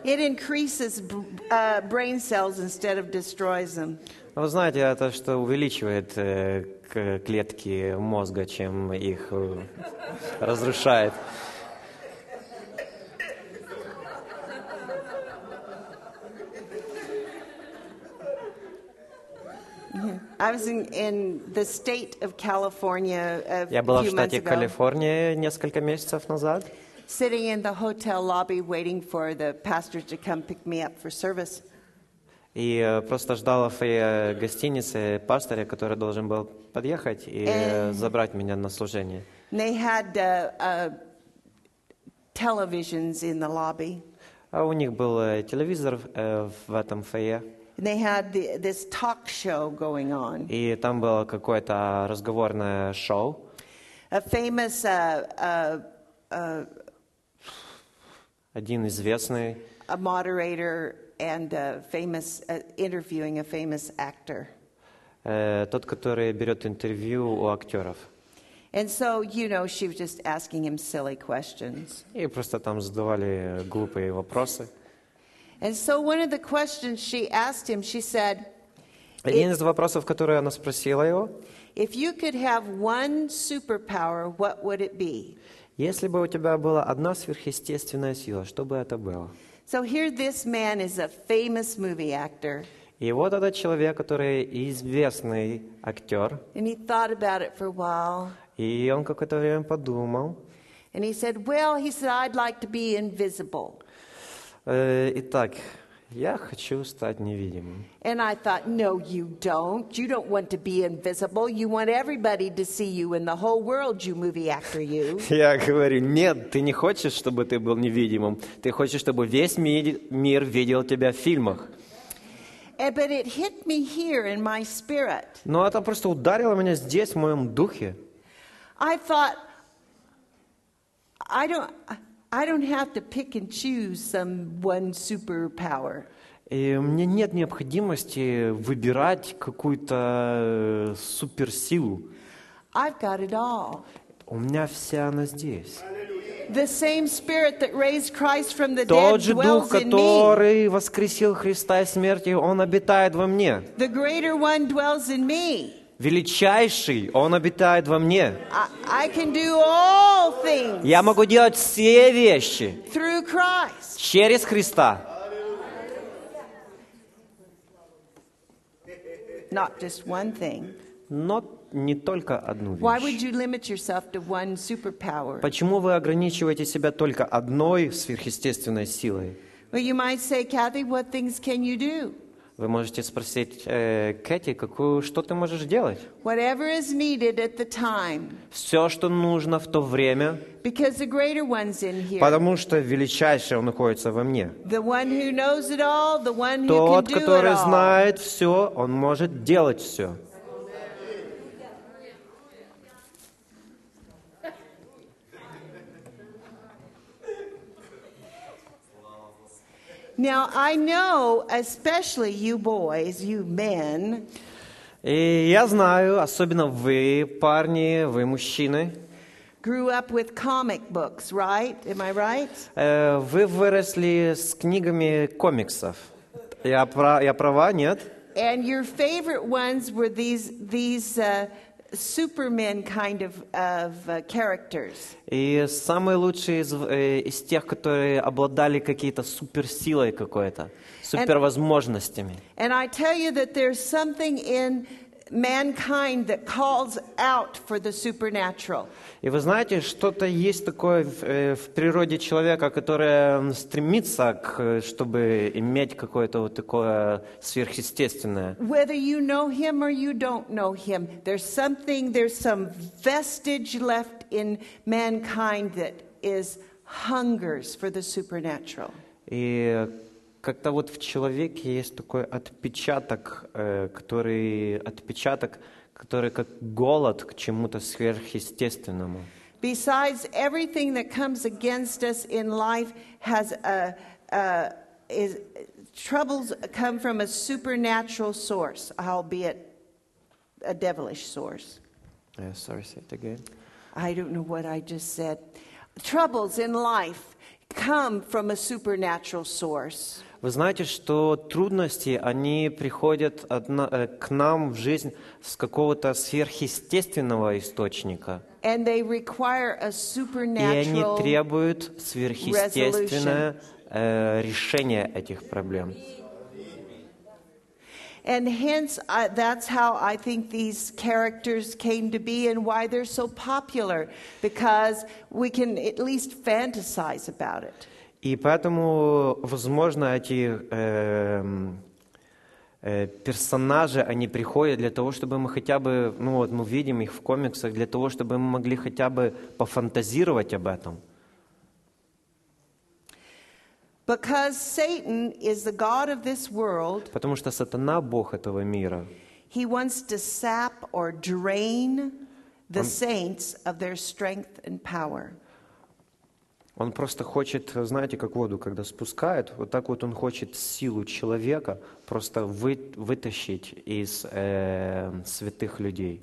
It increases uh, brain cells instead of destroys them. Но Вы знаете, это что увеличивает э, клетки мозга, чем их э, разрушает. I was in, in the state of California a Я была в штате Калифорния несколько месяцев назад. sitting in the hotel lobby waiting for the pastor to come pick me up for service. И э, просто ждала в фойе гостиницы пастыря, который должен был подъехать и э, Э. забрать меня на служение. And they had uh, uh, televisions in the lobby. А у них был э, телевизор э, в этом фойе, And they had the, this talk show going on. и там было какое-то разговорное шоу. A famous uh, uh, uh, Один известный a moderator and uh, famous uh, interviewing a famous actor. э, тот, который берет интервью у актеров. And so, you know, she was just asking him silly questions. И просто там задавали глупые вопросы. And so, one of the questions she asked him, she said, Один из вопросов, который она спросила его, If you could have one superpower, what would it be? Если бы у тебя была одна сверхъестественная сила, что бы это было? So, here this man is a famous movie actor, И вот этот человек, который известный актер, and he thought about it for a while. и он какое-то время подумал. And he said, Well, he said, I'd like to be invisible. Э, Итак, я хочу стать невидимым. And I thought, No, you don't. You don't want to be invisible. You want everybody to see you in the whole world, you movie actor, you. Я говорю, нет, ты не хочешь, чтобы ты был невидимым. Ты хочешь, чтобы весь ми- мир видел тебя в фильмах. Eh, But it hit me here in my spirit. Но это просто ударило меня здесь, в моем духе. I thought, I don't, I don't have to pick and choose some one superpower. И мне нет необходимости выбирать какую-то э, суперсилу. I've got it all. У меня вся она здесь. The same spirit that raised Christ from the dead Тот же Дух, который воскресил Христа из смерти, Он обитает во мне. The greater one dwells in me. Величайший, Он обитает во мне. I, I Я могу делать все вещи через Христа. Not just one thing. Но не только одну Why would вещь. you limit yourself to one superpower? Почему вы ограничиваете себя только одной сверхъестественной силой? Well, you might say, Kathy, what things can you do? Вы можете спросить, э, Кэти, какую, что ты можешь делать? Whatever is needed at the time, Все, что нужно в то время, because the greater one's in here. потому что величайшее Он находится во мне. The one who knows it all, the one who can Тот, do it который all. знает все, Он может делать все. Now, I know, especially you boys, you men, И я знаю, особенно вы, парни, вы, мужчины, grew up with comic books, right? Am I right? э, вы выросли с книгами комиксов. Я, пра- я права, нет? And your favorite ones were these, these uh, Supermen kind of, of uh, characters. И самые лучшие из, э, из тех, которые обладали какие-то суперсилой какой-то, супервозможностями. And I tell you that there's something in mankind that calls out for the supernatural. И вы знаете, что-то есть такое в, э, в природе человека, которое м, стремится, к, э, чтобы иметь какое-то вот такое сверхъестественное. Whether you know him or you don't know him, there's something, there's some vestige left in mankind that is hungers for the supernatural. И как-то вот в человеке есть такой отпечаток, э, который отпечаток, который как голод к чему-то сверхъестественному. Besides, everything that comes against us in life has a, a is troubles come from a supernatural source, albeit a devilish source. Uh, sorry, say it again. I don't know what I just said. Troubles in life come from a supernatural source. Вы знаете, что трудности, они приходят от на- э, к нам в жизнь с какого-то сверхъестественного источника. And they require a И они требуют сверхъестественное э, решение этих проблем. And hence, uh, that's how I think these characters came to be and why they're so popular, because we can at least fantasize about it. И поэтому, возможно, эти эм, э, персонажи, они приходят для того, чтобы мы хотя бы, ну вот мы видим их в комиксах, для того, чтобы мы могли хотя бы пофантазировать об этом. Because Satan is the God of this world, Потому что сатана – Бог этого мира. he wants to sap or drain the saints of their strength and power. Он просто хочет, знаете, как воду, когда спускает, вот так вот он хочет силу человека просто вы- вытащить из э, святых людей.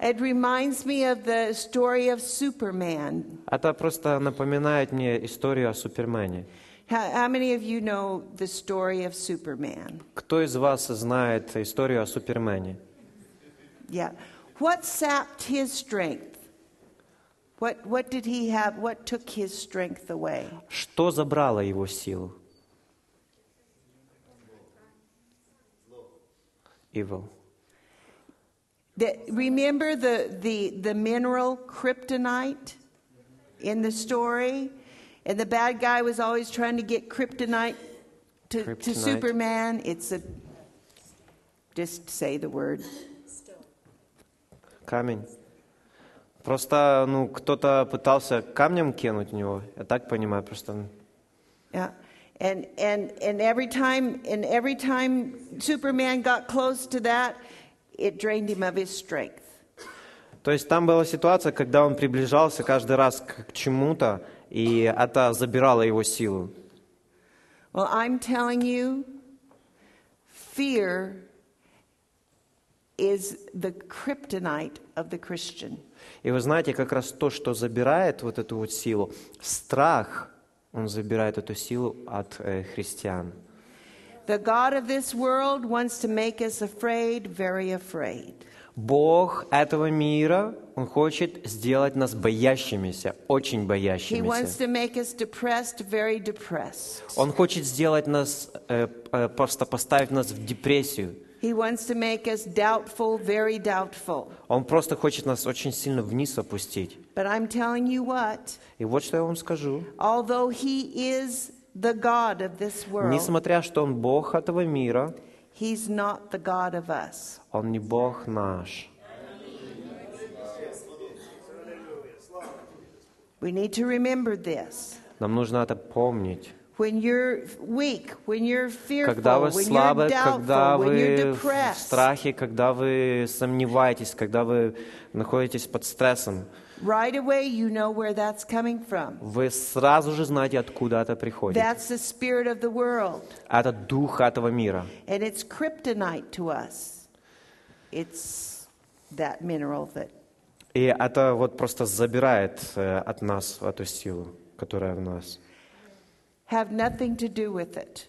It reminds me of the story of Superman. Это просто напоминает мне историю о Супермене. How, how many of you know the story of Superman? Кто из вас знает историю о Супермене? Yeah. What sapped his strength? What, what did he have? What took his strength away? Что забрало его силу? Evil. The, remember the, the, the mineral kryptonite in the story? And the bad guy was always trying to get kryptonite to, to Kryptonite. Superman. It's a. Just say the word. Камень. Просто, ну, кто-то пытался камнем кинуть в него. Я так понимаю, просто... Yeah. And, and, and every time and every time Superman got close to that, it drained him of his strength. То есть там была ситуация, когда он приближался каждый раз к чему-то, и это забирало его силу. Well, I'm telling you, fear is the kryptonite of the Christian. И вы знаете, как раз то, что забирает вот эту вот силу, страх, он забирает эту силу от э, христиан. The God of this world wants to make us afraid, very afraid. Бог этого мира, Он хочет сделать нас боящимися, очень He wants боящимися. to make us depressed, very depressed. Он хочет сделать нас, э, э, просто поставить нас в депрессию. He wants to make us doubtful, very doubtful. Он просто хочет нас очень сильно вниз опустить. But I'm telling you what, И вот что я вам скажу. although He is the God of this world, Несмотря, что Он Бог этого мира, He's not the God of us. Он не Бог наш. We need to remember this. Нам нужно это помнить. Когда вы слабы, когда вы в страхе, когда вы сомневаетесь, когда вы находитесь под стрессом, right away you know where that's coming from. вы сразу же знаете, откуда это приходит. That's the spirit of the world, Это дух этого мира. and it's kryptonite to us. It's that mineral that И это вот просто забирает э, от нас эту силу, которая в нас. have nothing to do with it.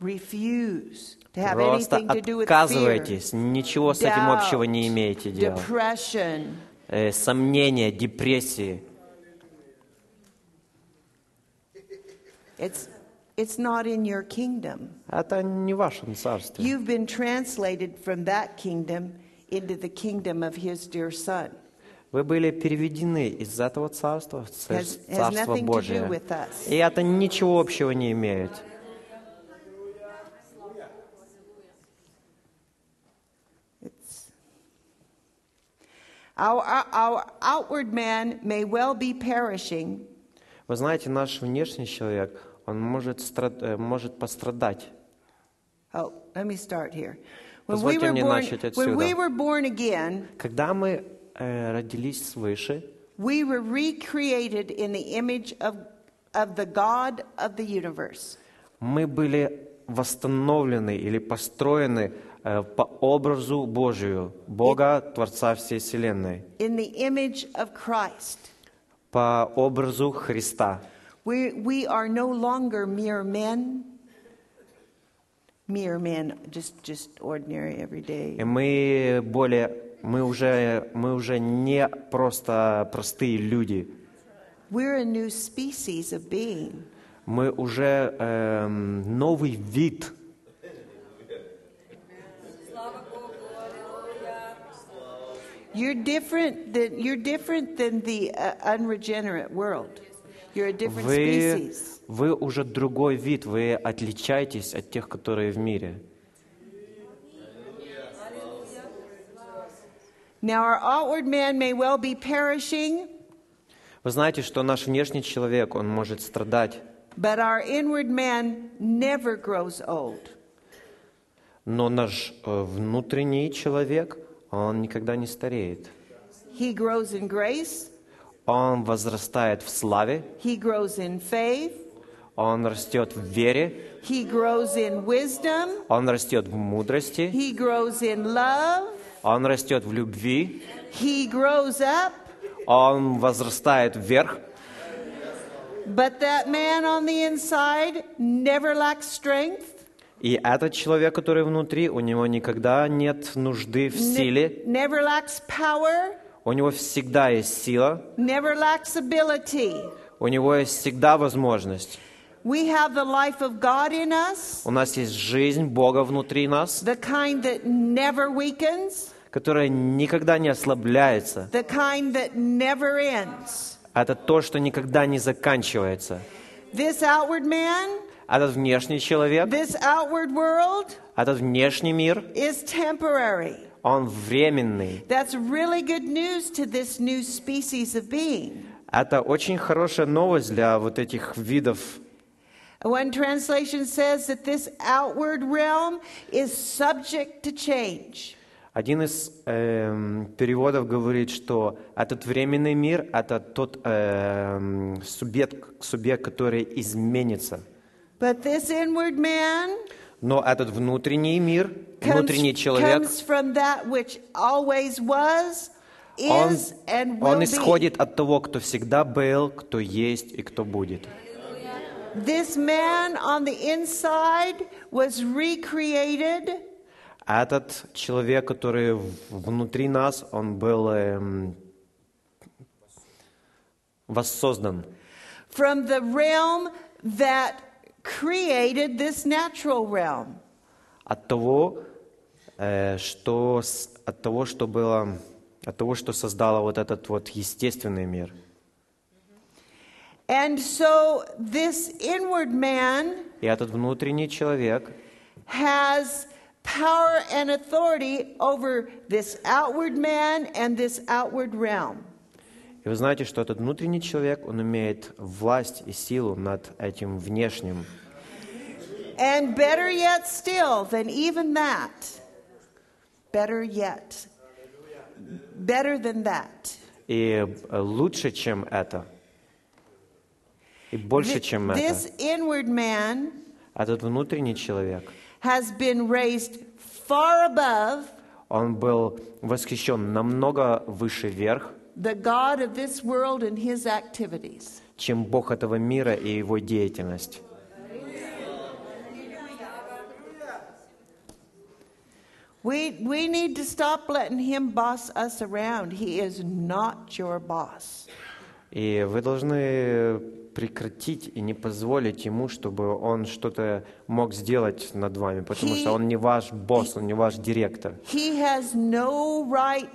Refuse to have Просто anything to do with fear, отказывайтесь, ничего с этим doubt, общего не имеете дела. depression. Э, сомнения, депрессии. It's, it's not in your kingdom. Это не в вашем царстве. You've been translated from that kingdom into the kingdom of his dear son. Вы были переведены из этого царства в Царство Божие. И это ничего общего не имеет. It's our, our, our outward man may well be perishing, Вы знаете, наш внешний человек, он может, страд- э, может пострадать. Oh, let me start here. When we Позвольте were мне born, начать when we отсюда. were born again, Когда мы э, родились свыше, we were recreated in the image of, of the God of the universe. мы были восстановлены или построены э, по образу Божию, Бога, Творца всей Вселенной, In the image of Christ. по образу Христа. We, we are no longer mere men. Mere men, just, just ordinary, everyday. И мы более, мы уже, мы уже не просто простые люди. We're a new species of being. Мы уже эм, новый вид. You're different than, you're different than the uh, unregenerate world. You're a different Вы, species. вы уже другой вид, вы отличаетесь от тех, которые в мире. Now, our outward man may well be perishing, Вы знаете, что наш внешний человек, он может страдать, but our inward man never grows old. но наш э, внутренний человек, он никогда не стареет. He grows in grace, Он возрастает в славе, he grows in faith, он растет в вере, he grows in wisdom, он растет в мудрости, he grows in love, он растет в любви, he grows up, он возрастает вверх, but that man on the inside never lacks strength, и этот человек, который внутри, у него никогда нет нужды в силе, never lacks power, у него всегда есть сила, never lacks ability. у него есть всегда возможность. We have the life of God in us, У нас есть жизнь Бога внутри нас, the kind that never weakens, которая никогда не ослабляется. the kind that never ends. Это то, что никогда не заканчивается. This outward man, Этот внешний человек, this outward world этот внешний мир, is temporary. он временный. That's really good news to this new species of being. Это очень хорошая новость для вот этих видов. One translation says that this outward realm is subject to change. Один из эм, переводов говорит, что этот временный мир – это тот эм, субъект, субъект, который изменится. But this inward man Но этот внутренний мир, comes, внутренний человек, comes from that which always was, он, is, and will он be. исходит от того, кто всегда был, кто есть и кто будет. This man on the inside was recreated этот человек, который внутри нас, он был эм, воссоздан from the realm that created this natural realm. от того, э, что от того, что было, от того, что создало вот этот вот естественный мир. And so this inward man И этот внутренний человек, has power and authority over this outward man and this outward realm. и вы знаете, что этот внутренний человек, он имеет власть и силу над этим внешним. And better yet, still than even that, better yet, better than that, И э, лучше, чем это, и больше, чем это, this inward man этот внутренний человек, has been raised far above он был восхищен намного выше вверх, the God of this world and his activities. чем Бог этого мира и его деятельность. We, we need to stop letting him boss us around. He is not your boss. И вы должны прекратить и не позволить ему, чтобы он что-то мог сделать над вами, потому He- что он не ваш босс, он не ваш директор. No right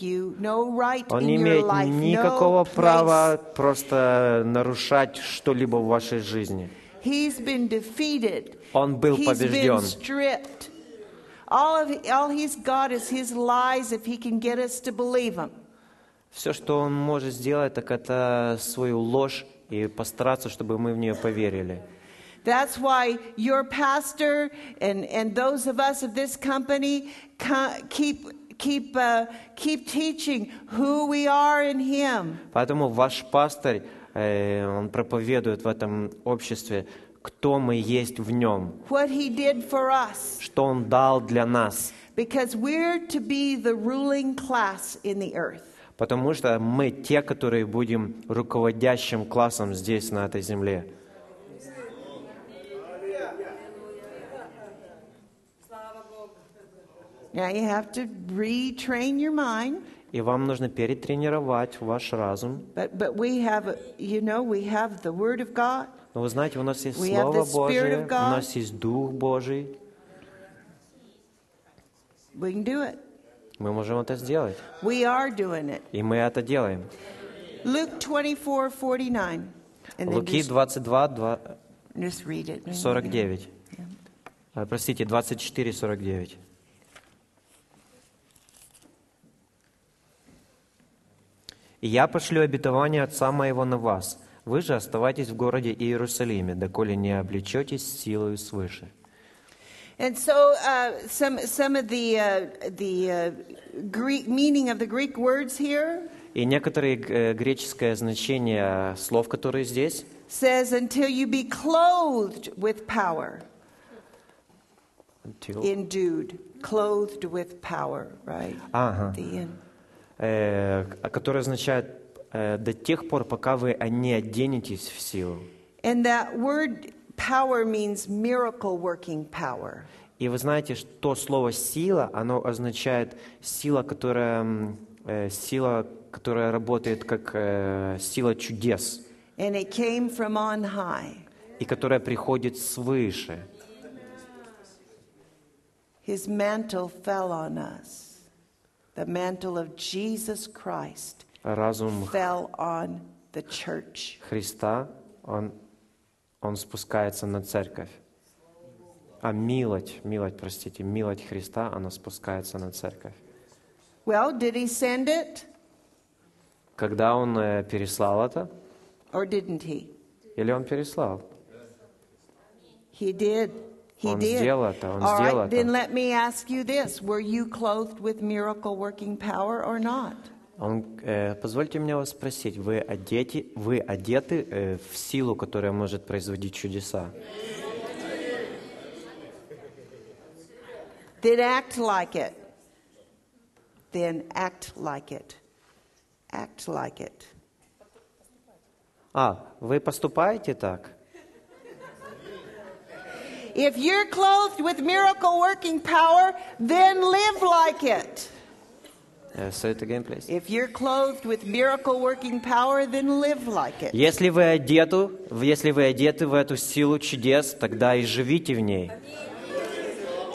you, no right Он не имеет life, никакого no place. права просто нарушать что-либо в вашей жизни. He's been defeated. Он был He's побежден. All, of, all he's got is his lies if he can get us to believe them. Все, что он может сделать, так это свою ложь и постараться, чтобы мы в нее поверили. That's why your pastor and, and those of us of this company co- keep, keep, uh, keep teaching who we are in him. Поэтому ваш пастырь, э, он проповедует в этом обществе, кто мы есть в нем, what he did for us что он дал для нас. because we're to be the ruling class in the earth. Потому что мы те, которые будем руководящим классом здесь, на этой земле. Now you have to retrain your mind, И вам нужно перетренировать ваш разум. but, but we have, you know, we have the Word of God. Но вы знаете, у нас есть We Слово Божие, у нас есть Дух Божий. We can do it. Мы можем это сделать. We are doing it. И мы это делаем. Luke 24 49. And then Луки just, 22, 2, just read it. 49. А, Простите, 24, 49. «И я пошлю обетование Отца моего на вас. Вы же оставайтесь в городе Иерусалиме, доколе не облечетесь силою свыше». And so, uh, some some of the uh, the uh, Greek meaning of the Greek words here И некоторые э, греческое значение слов, которые здесь, says, "Until you be clothed with power, until- endued, clothed with power." Right. Ага. The end. э, которое означает э, до тех пор, пока вы не оденетесь в силу. And that word power means miracle working power. И вы знаете, что слово «сила», оно означает сила, которая, э, сила, которая работает как э, сила чудес, And it came from on high. и которая приходит свыше. His mantle fell on us. The mantle of Jesus Christ Разум fell on the church. Христа, он, он спускается на церковь. А милость, милость, простите, милость Христа, она спускается на церковь. Well, did he send it Когда он э, переслал это, or didn't he? или он переслал? He did. He Он did. сделал это, он All сделал right, это. then let me ask you this. Were you clothed with miracle working power or not? Он, э, позвольте мне вас спросить, вы одеты, вы одеты э, в силу, которая может производить чудеса? Then act like it. Then act like it. Act like it. А, вы поступаете так? If you're clothed with miracle working power, then live like it. Э, say it again, please. If you're clothed with miracle working power, then live like it. Если вы одеты, если вы одеты в эту силу чудес, тогда и живите в ней.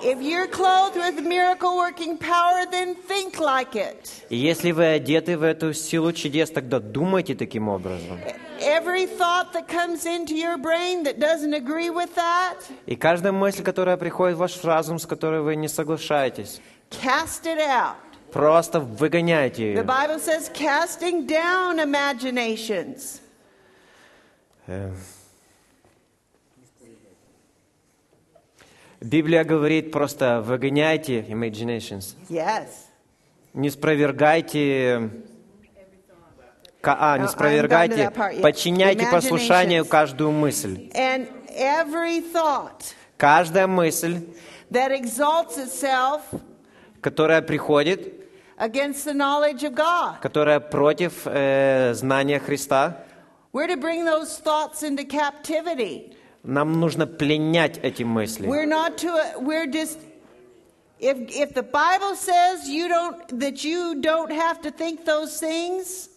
If you're clothed with miracle working power, then think like it. И если вы одеты в эту силу чудес, тогда думайте таким образом. Every thought that comes into your brain that doesn't agree with that, И каждая мысль, которая приходит в ваш разум, с которой вы не соглашаетесь, cast it out. Просто выгоняйте The ее. Bible says casting down imaginations. Библия говорит просто выгоняйте imaginations, Yes. не спровергайте А, не спровергайте, подчиняйте послушанию каждую мысль. And every thought Каждая мысль, that exalts itself которая приходит, against the knowledge of God. которая против э, знания Христа, We're to bring those thoughts into captivity. нам нужно пленять эти мысли. We're not to, we're just, if, if the Bible says you don't, that you don't have to think those things,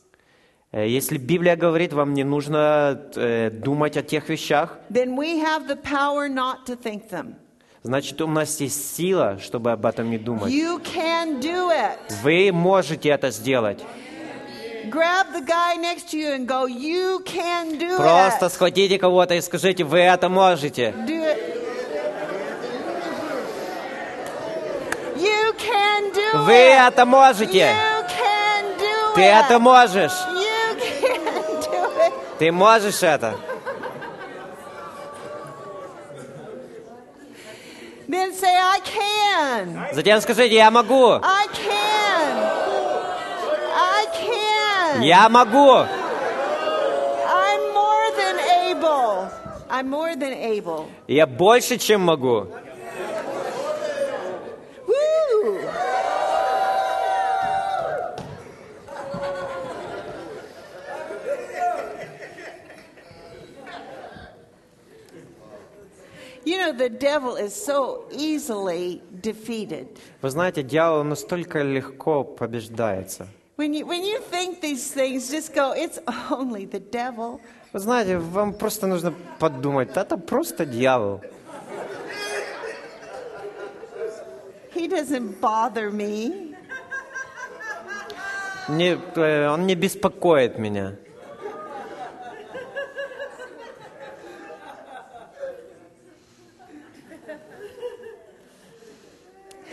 Э, Если Библия говорит, вам не нужно э, думать о тех вещах, then we have the power not to think them. Значит, у нас есть сила, чтобы об этом не думать. You can do it. Вы можете это сделать. Просто схватите кого-то и скажите, вы это можете. Вы это можете. Ты это можешь. Ты можешь это. Then say, I can. Затем скажите, я могу. I can. I can. Я могу. I'm more than able. I'm more than able. Я больше, чем могу. Woo! You know, the devil is so easily defeated. Вы знаете, дьявол настолько легко побеждается. Вы знаете, вам просто нужно подумать, это просто дьявол. He doesn't bother me. Не, э, он не беспокоит меня.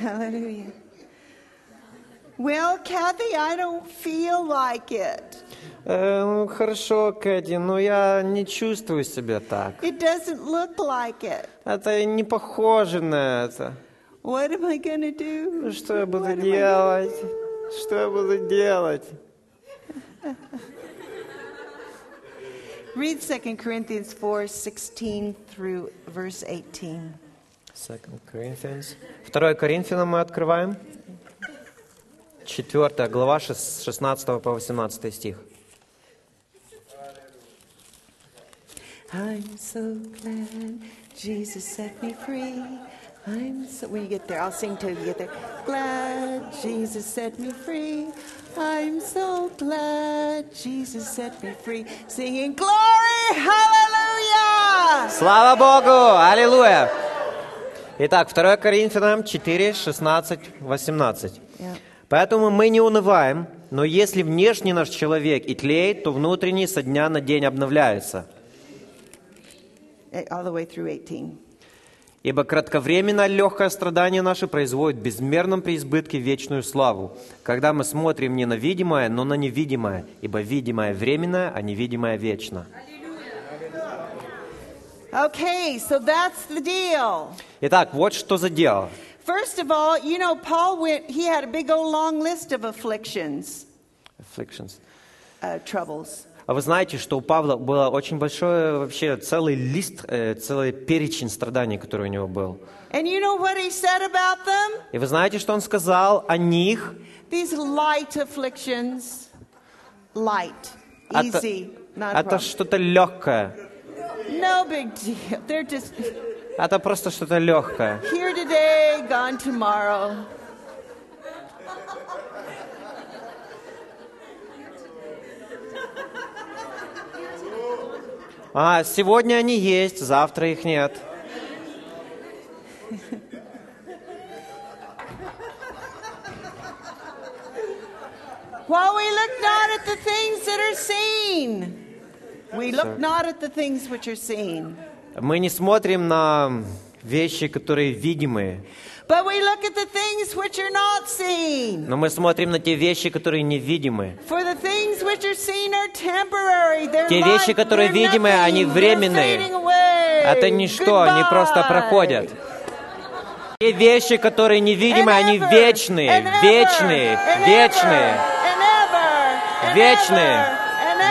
Hallelujah. Well, Kathy, I don't feel like it. Э, ну, хорошо, Кэти, но я не чувствую себя так. It doesn't look like it. Это не похоже на это. What am I to do? Ну, Что я буду What делать? Что я буду делать? Read 2 Corinthians 4 16 through verse 18. 2 Corinthians. 2 Коринфянам мы открываем. 4 глава, шес- с 16 по 18 стих. I'm so glad Jesus set me free. I'm so, when you get there, I'll sing till you get there. Glad Jesus set me free. I'm so glad Jesus set me free. Singing glory, hallelujah. Слава Богу! Аллилуйя! Итак, 2 Коринфянам 4, 16, 18. Yeah. Поэтому мы не унываем, но если внешний наш человек и тлеет, то внутренний со дня на день обновляется. All the way through 18. Ибо кратковременно легкое страдание наше производит в безмерном преизбытке вечную славу, когда мы смотрим не на видимое, но на невидимое, ибо видимое временно, а невидимое вечно. Okay, so that's the deal. Итак, вот что за дело. First of all, you know, Paul went, he had a big old long list of afflictions, Afflictions. uh, troubles. А вы знаете, что у Павла было очень большой вообще целый лист, э, целый перечень страданий, который у него был. And you know what he said about them? И вы знаете, что он сказал о них? These light afflictions, light, Это, easy, это problem. что-то легкое. No big deal. They're just Это просто что-то легкое. here today, gone tomorrow. А, сегодня они есть, завтра их нет. While we look not at the things that are seen, Мы не смотрим на вещи, которые видимые, but we look at the things which are not seen. но мы смотрим на те вещи, которые невидимые. For the things which are seen are temporary. They're Те вещи, которые nothing, они временные. Это ничто, они просто Goodbye. проходят. Те вещи, которые невидимые, And они ever, вечные, and вечные, and вечные. Вечные.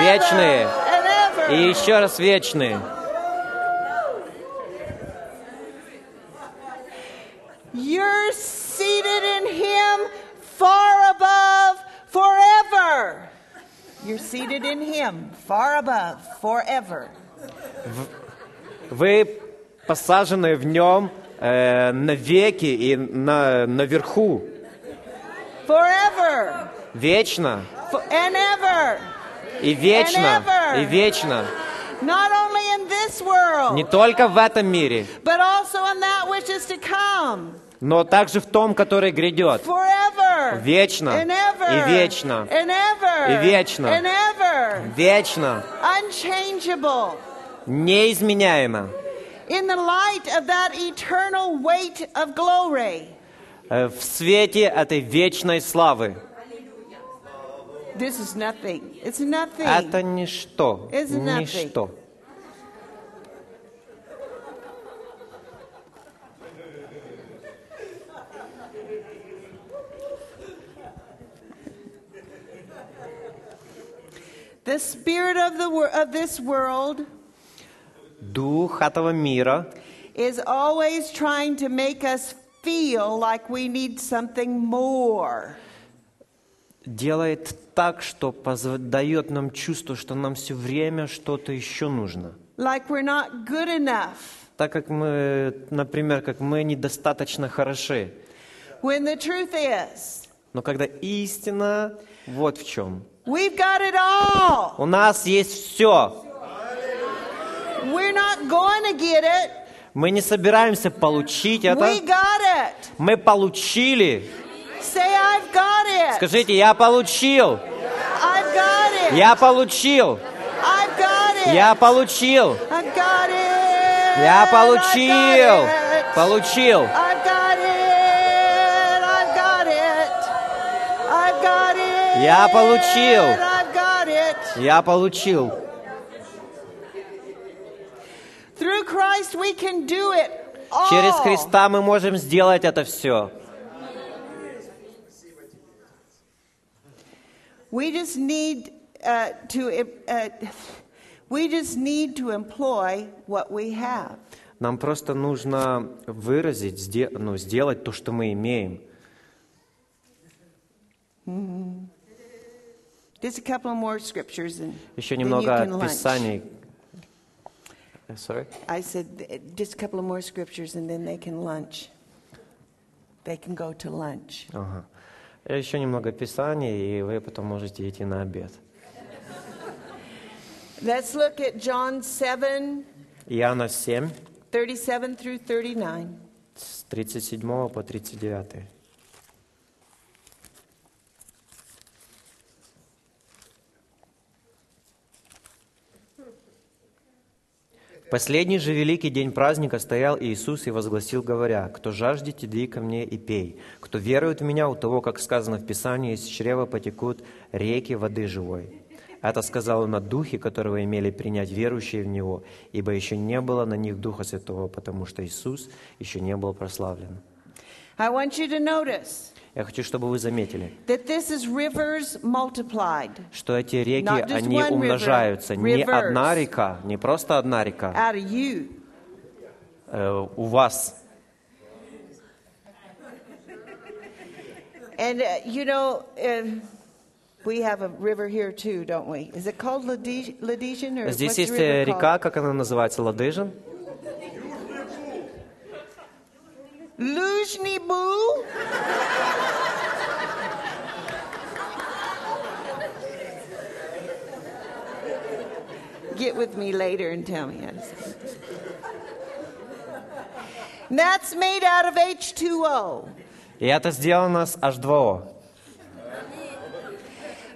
Вечные. И еще раз вечные. You're seated in Him far above forever. You're seated in Him far above forever. Вы посажены в нем э, навеки и на, наверху. Forever Вечно. fo- and ever. И вечно. И вечно. Не только в этом мире, но также в том, который грядет. Вечно. И вечно. И вечно. Вечно. Неизменяемо. Э, В свете этой вечной славы. This is nothing. It's nothing. Это ничто. It's nothing. Ничто. The spirit of, the, wor- of this world Дух этого мира is always trying to make us feel like we need something more. Делает так, что дает нам чувство, что нам все время что-то еще нужно. Like we're not good enough. Так как мы, например, как мы недостаточно хороши. When the truth is, Но когда истина вот в чем. we've got it all. У нас есть все. We're not going to get it. Мы не собираемся получить We это. got it. Мы получили. Say, I've got it. Скажите, я получил. I've got it. Я получил. I've got it. Я получил. I've got it. Я получил. Получил. Я получил. Я получил. Через Христа мы можем сделать это все. We just need uh, to uh, we just need to employ what we have. Нам просто нужно выразить, сде- ну, сделать то, что мы имеем. Just a couple of more scriptures and Еще then you немного can lunch. писаний. Э, Sorry? I said uh, just a couple of more scriptures and then they can lunch. They can go to lunch. Ага. Еще немного писаний, и вы потом можете идти на обед. Let's look at John 7, Иоанна 7, 37 through 39. с 37 по 39. Последний же великий день праздника стоял Иисус и возгласил, говоря, «Кто жаждет, иди ко мне и пей. Кто верует в Меня, у того, как сказано в Писании, из чрева потекут реки воды живой». Это сказал он о Духе, которого имели принять верующие в Него, ибо еще не было на них Духа Святого, потому что Иисус еще не был прославлен. I want you to notice Я хочу, чтобы вы заметили, that this is rivers multiplied что эти реки, они умножаются. Не одна река, не просто одна река э, у вас. And uh, you know, uh, we have a river here too, don't we? Is it called Ladesian or Здесь есть э, река, как она называется, Ладыжин. Luzhny Boo? Get with me later and tell me how to say it. And That's made out of H2O. И это сделано с H2O.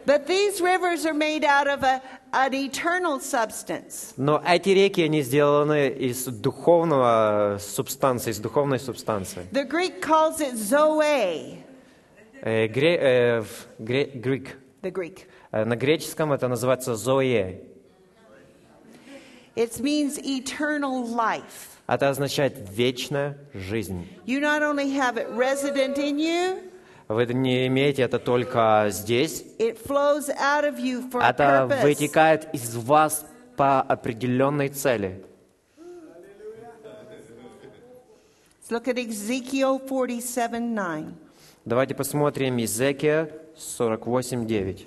But these rivers are made out of a, an eternal substance. Но эти реки, они сделаны из духовного субстанции, из духовной субстанции. The Greek calls it Zoe. Э, гре- э, в гре- Greek. The Greek. Э, На греческом это называется зоe. It means eternal life. Это означает вечная жизнь. You not only have it resident in you, Вы не имеете это только здесь. Это вытекает из вас по определенной цели. Let's look at Ezekiel 47 9. Давайте посмотрим Иезекия 48.9.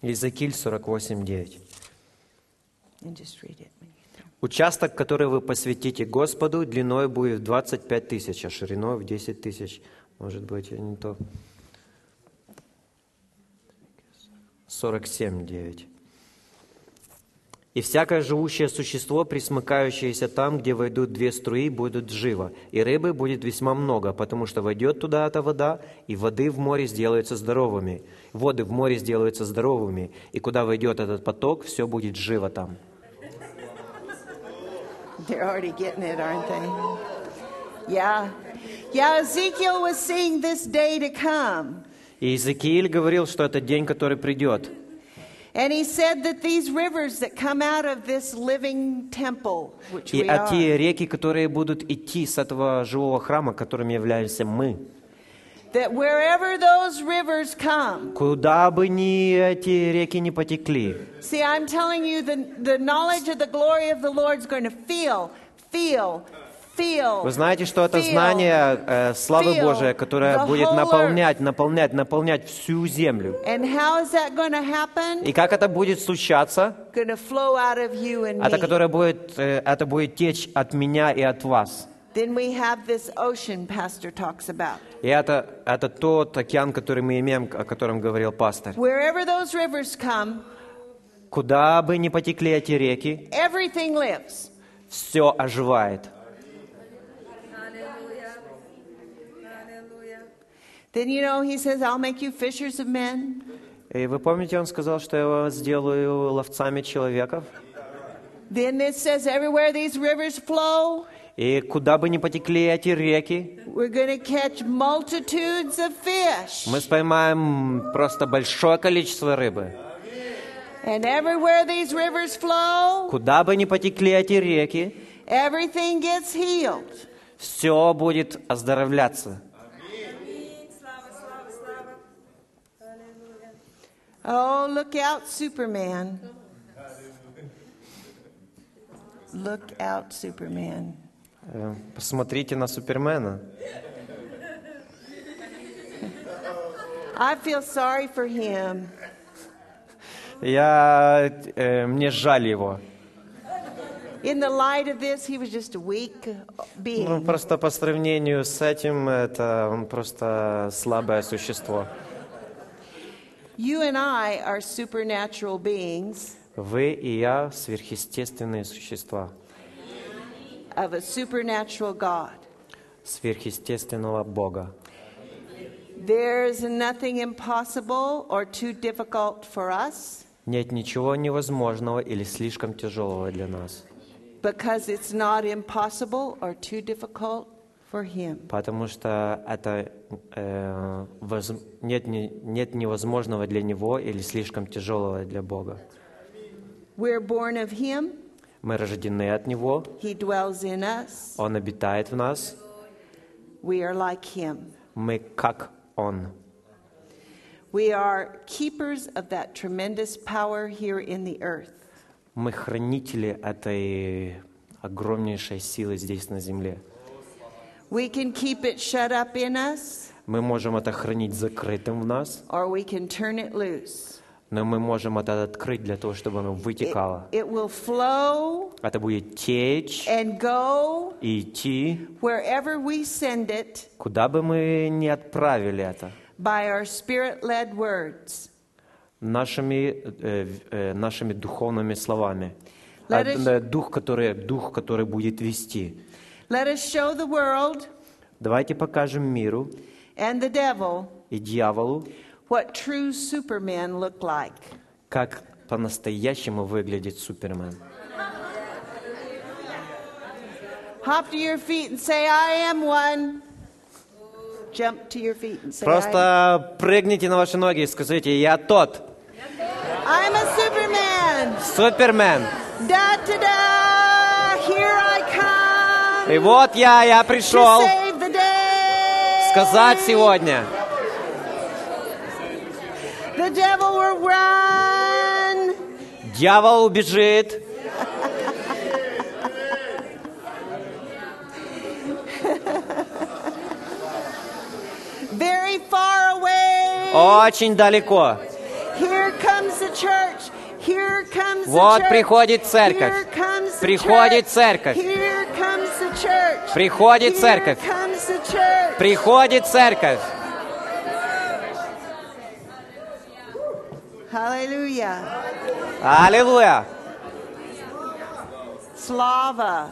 Иезекииль 48.9. And just read it. Участок, который вы посвятите Господу, длиной будет в 25 тысяч, а шириной в 10 тысяч. Может быть, я не то. 47.9. И всякое живущее существо, присмыкающееся там, где войдут две струи, будет живо, и рыбы будет весьма много, потому что войдет туда эта вода, и воды в море сделаются здоровыми, воды в море сделаются здоровыми, и куда войдет этот поток, все будет живо там. They're already getting it, aren't they? Yeah. Yeah, Ezekiel was seeing this day to come. И Иезекииль говорил, что это день, который придет. And he said that these rivers that come out of this living temple, which И we а are, те реки, которые будут идти с этого живого храма, которым являемся мы, that wherever those rivers come, куда бы ни эти реки не потекли, see, I'm telling you, the, the knowledge of the glory of the Lord is going to feel, feel, feel. вы знаете, что это знание э, славы Божией, которое будет наполнять, наполнять, наполнять всю землю. And how is that going to happen? И как это будет случаться? Going to flow out of you and Это, me. которое будет, э, это будет течь от меня и от вас. Then we have this ocean Pastor talks about. И это, это тот океан, который мы имеем, о котором говорил пастор. Wherever those rivers come, Куда бы ни потекли эти реки, everything lives. все оживает. Then you know he says, "I'll make you fishers of men." И вы помните, он сказал, что я вас сделаю ловцами человеков? Then it says, "Everywhere these rivers flow, И куда бы ни потекли эти реки, we're going to catch multitudes of fish." мы споймаем просто большое количество рыбы. And everywhere these rivers flow, Куда бы ни потекли эти реки, everything gets healed. все будет оздоровляться. Oh, look out, Superman. Look out, Superman. Э, Посмотрите на Супермена. I feel sorry for him. Я, э, мне жаль его. In the light of this, he was just a weak being. Ну, просто по сравнению с этим, это он просто слабое существо. You and I are supernatural beings Вы и я сверхъестественные существа, of a supernatural God. сверхъестественного Бога. There's nothing impossible or too difficult for us Нет ничего невозможного или слишком тяжелого для нас, because it's not impossible or too difficult for Him. потому что это э, воз- нет, не- нет невозможного для Него или слишком тяжелого для Бога. We're born of Him, Мы рождены от Него, Он обитает в нас, мы как Он. We are keepers of that tremendous power here in the earth. Мы хранители этой огромнейшей силы здесь на земле. We can keep it shut up in us, Мы можем это хранить закрытым в нас, or we can turn it loose. Но мы можем это открыть для того, чтобы оно It, вытекало. it will flow Это будет течь and go и идти, wherever we send it куда бы мы ни отправили это, by our words. нашими, э, э, нашими духовными словами. Let us- э, Дух, который, дух, который будет вести. Let us show the world Давайте покажем миру and the devil и дьяволу, what true supermen look like. как по-настоящему выглядит Супермен. Hop to your feet and say, I am one. Jump to your feet and say. Просто прыгните на ваши ноги и скажите, я тот, I'm a superman. Супермен. Da da da. Here I come И вот я, я to пришел, save the day. сказать сегодня. The devil will run. Дьявол убежит. Very far away. Очень далеко. Here comes the church. Here comes the Вот приходит церковь. Приходит церковь. Приходит церковь. Приходит церковь. Hallelujah. Аллилуйя. Slava.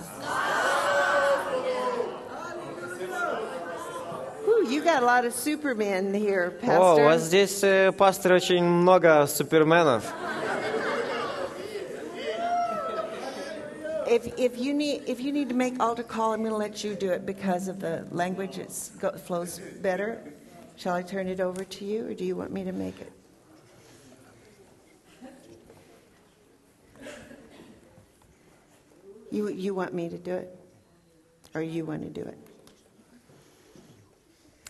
Whew, you got a lot of supermen here, О, у вас Pastor. здесь, э, пастор, очень много суперменов. If, if, you need, if you need to make altar call, I'm going to let you do it because of the language. It flows better. Shall I turn it over to you, or do you want me to make it? You, you want me to do it? Or you want to do it?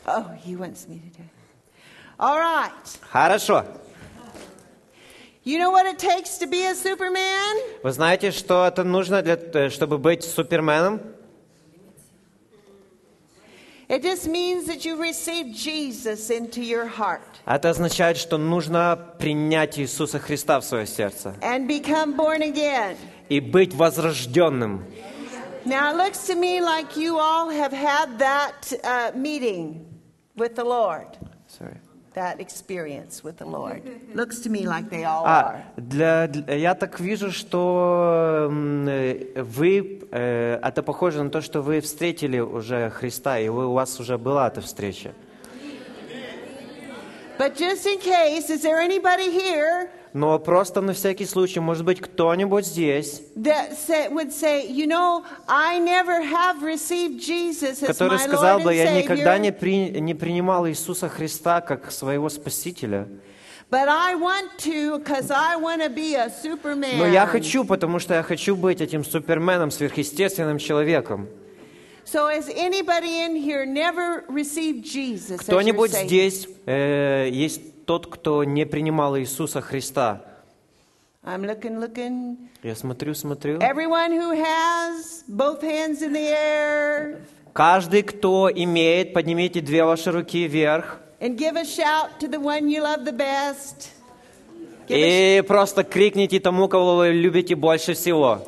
Oh, he wants me to do it. All right. Хорошо. You know what it takes to be a Superman? Вы знаете, что это нужно, для, э, чтобы быть суперменом? It just means that you receive Jesus into your heart Это означает, что нужно принять Иисуса Христа в свое сердце and become born again. И быть возрожденным. Now, it looks to me like you all have had that uh, meeting with the Lord, Sorry. that experience with the Lord. Looks to me like they all А, are. для, для- я так вижу, что э, вы, э, это похоже на то, что вы встретили уже Христа, и вы, у вас уже была эта встреча. But just in case, is there anybody here Но просто на всякий случай, может быть, кто-нибудь здесь, который сказал бы, я никогда не, при- не принимал Иисуса Христа как своего Спасителя. but I want to because I want to be a Superman. Но я хочу, потому что я хочу быть этим суперменом, сверхъестественным человеком. So, has anybody in here never received Jesus as your Кто-нибудь здесь э, есть тот, кто не принимал Иисуса Христа? I'm looking, looking. Я смотрю, смотрю. Everyone who has both hands in the air Каждый, кто имеет, поднимите две ваши руки вверх and give a shout to the one you love the best. Give и просто крикните тому, кого вы любите больше всего.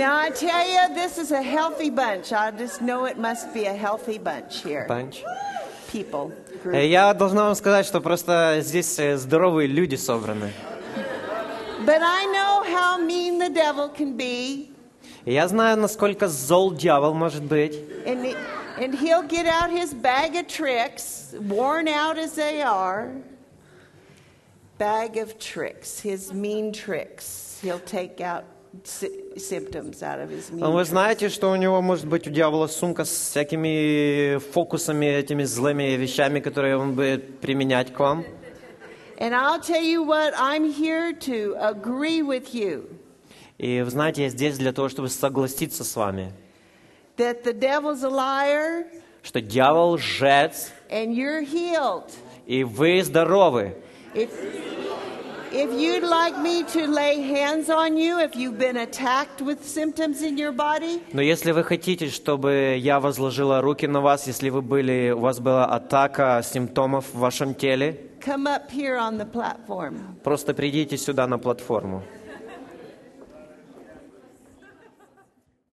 Now I tell you, this is a healthy bunch. I just know it must be a healthy bunch here. Панч. People. Э, Group. Я должна вам сказать, что просто здесь э, здоровые люди собраны. But I know how mean the devil can be. И я знаю, насколько зол дьявол может быть. And, he- and he'll get out his bag of tricks, worn out as they are. Bag of tricks, his mean tricks. He'll take out Но вы знаете, что у него может быть у дьявола сумка с всякими фокусами, этими злыми вещами, которые он будет применять к вам. And I'll tell you what, I'm here to agree with you И вы знаете, я здесь для того, чтобы согласиться с вами, that the devil's a liar что дьявол лжец, and you're healed. и вы здоровы. If, if you'd like me to lay hands on you, if you've been attacked with symptoms in your body, Но если вы хотите, чтобы я возложила руки на вас, если вы были, у вас была атака симптомов в вашем теле, come up here on the platform. просто придите сюда на платформу.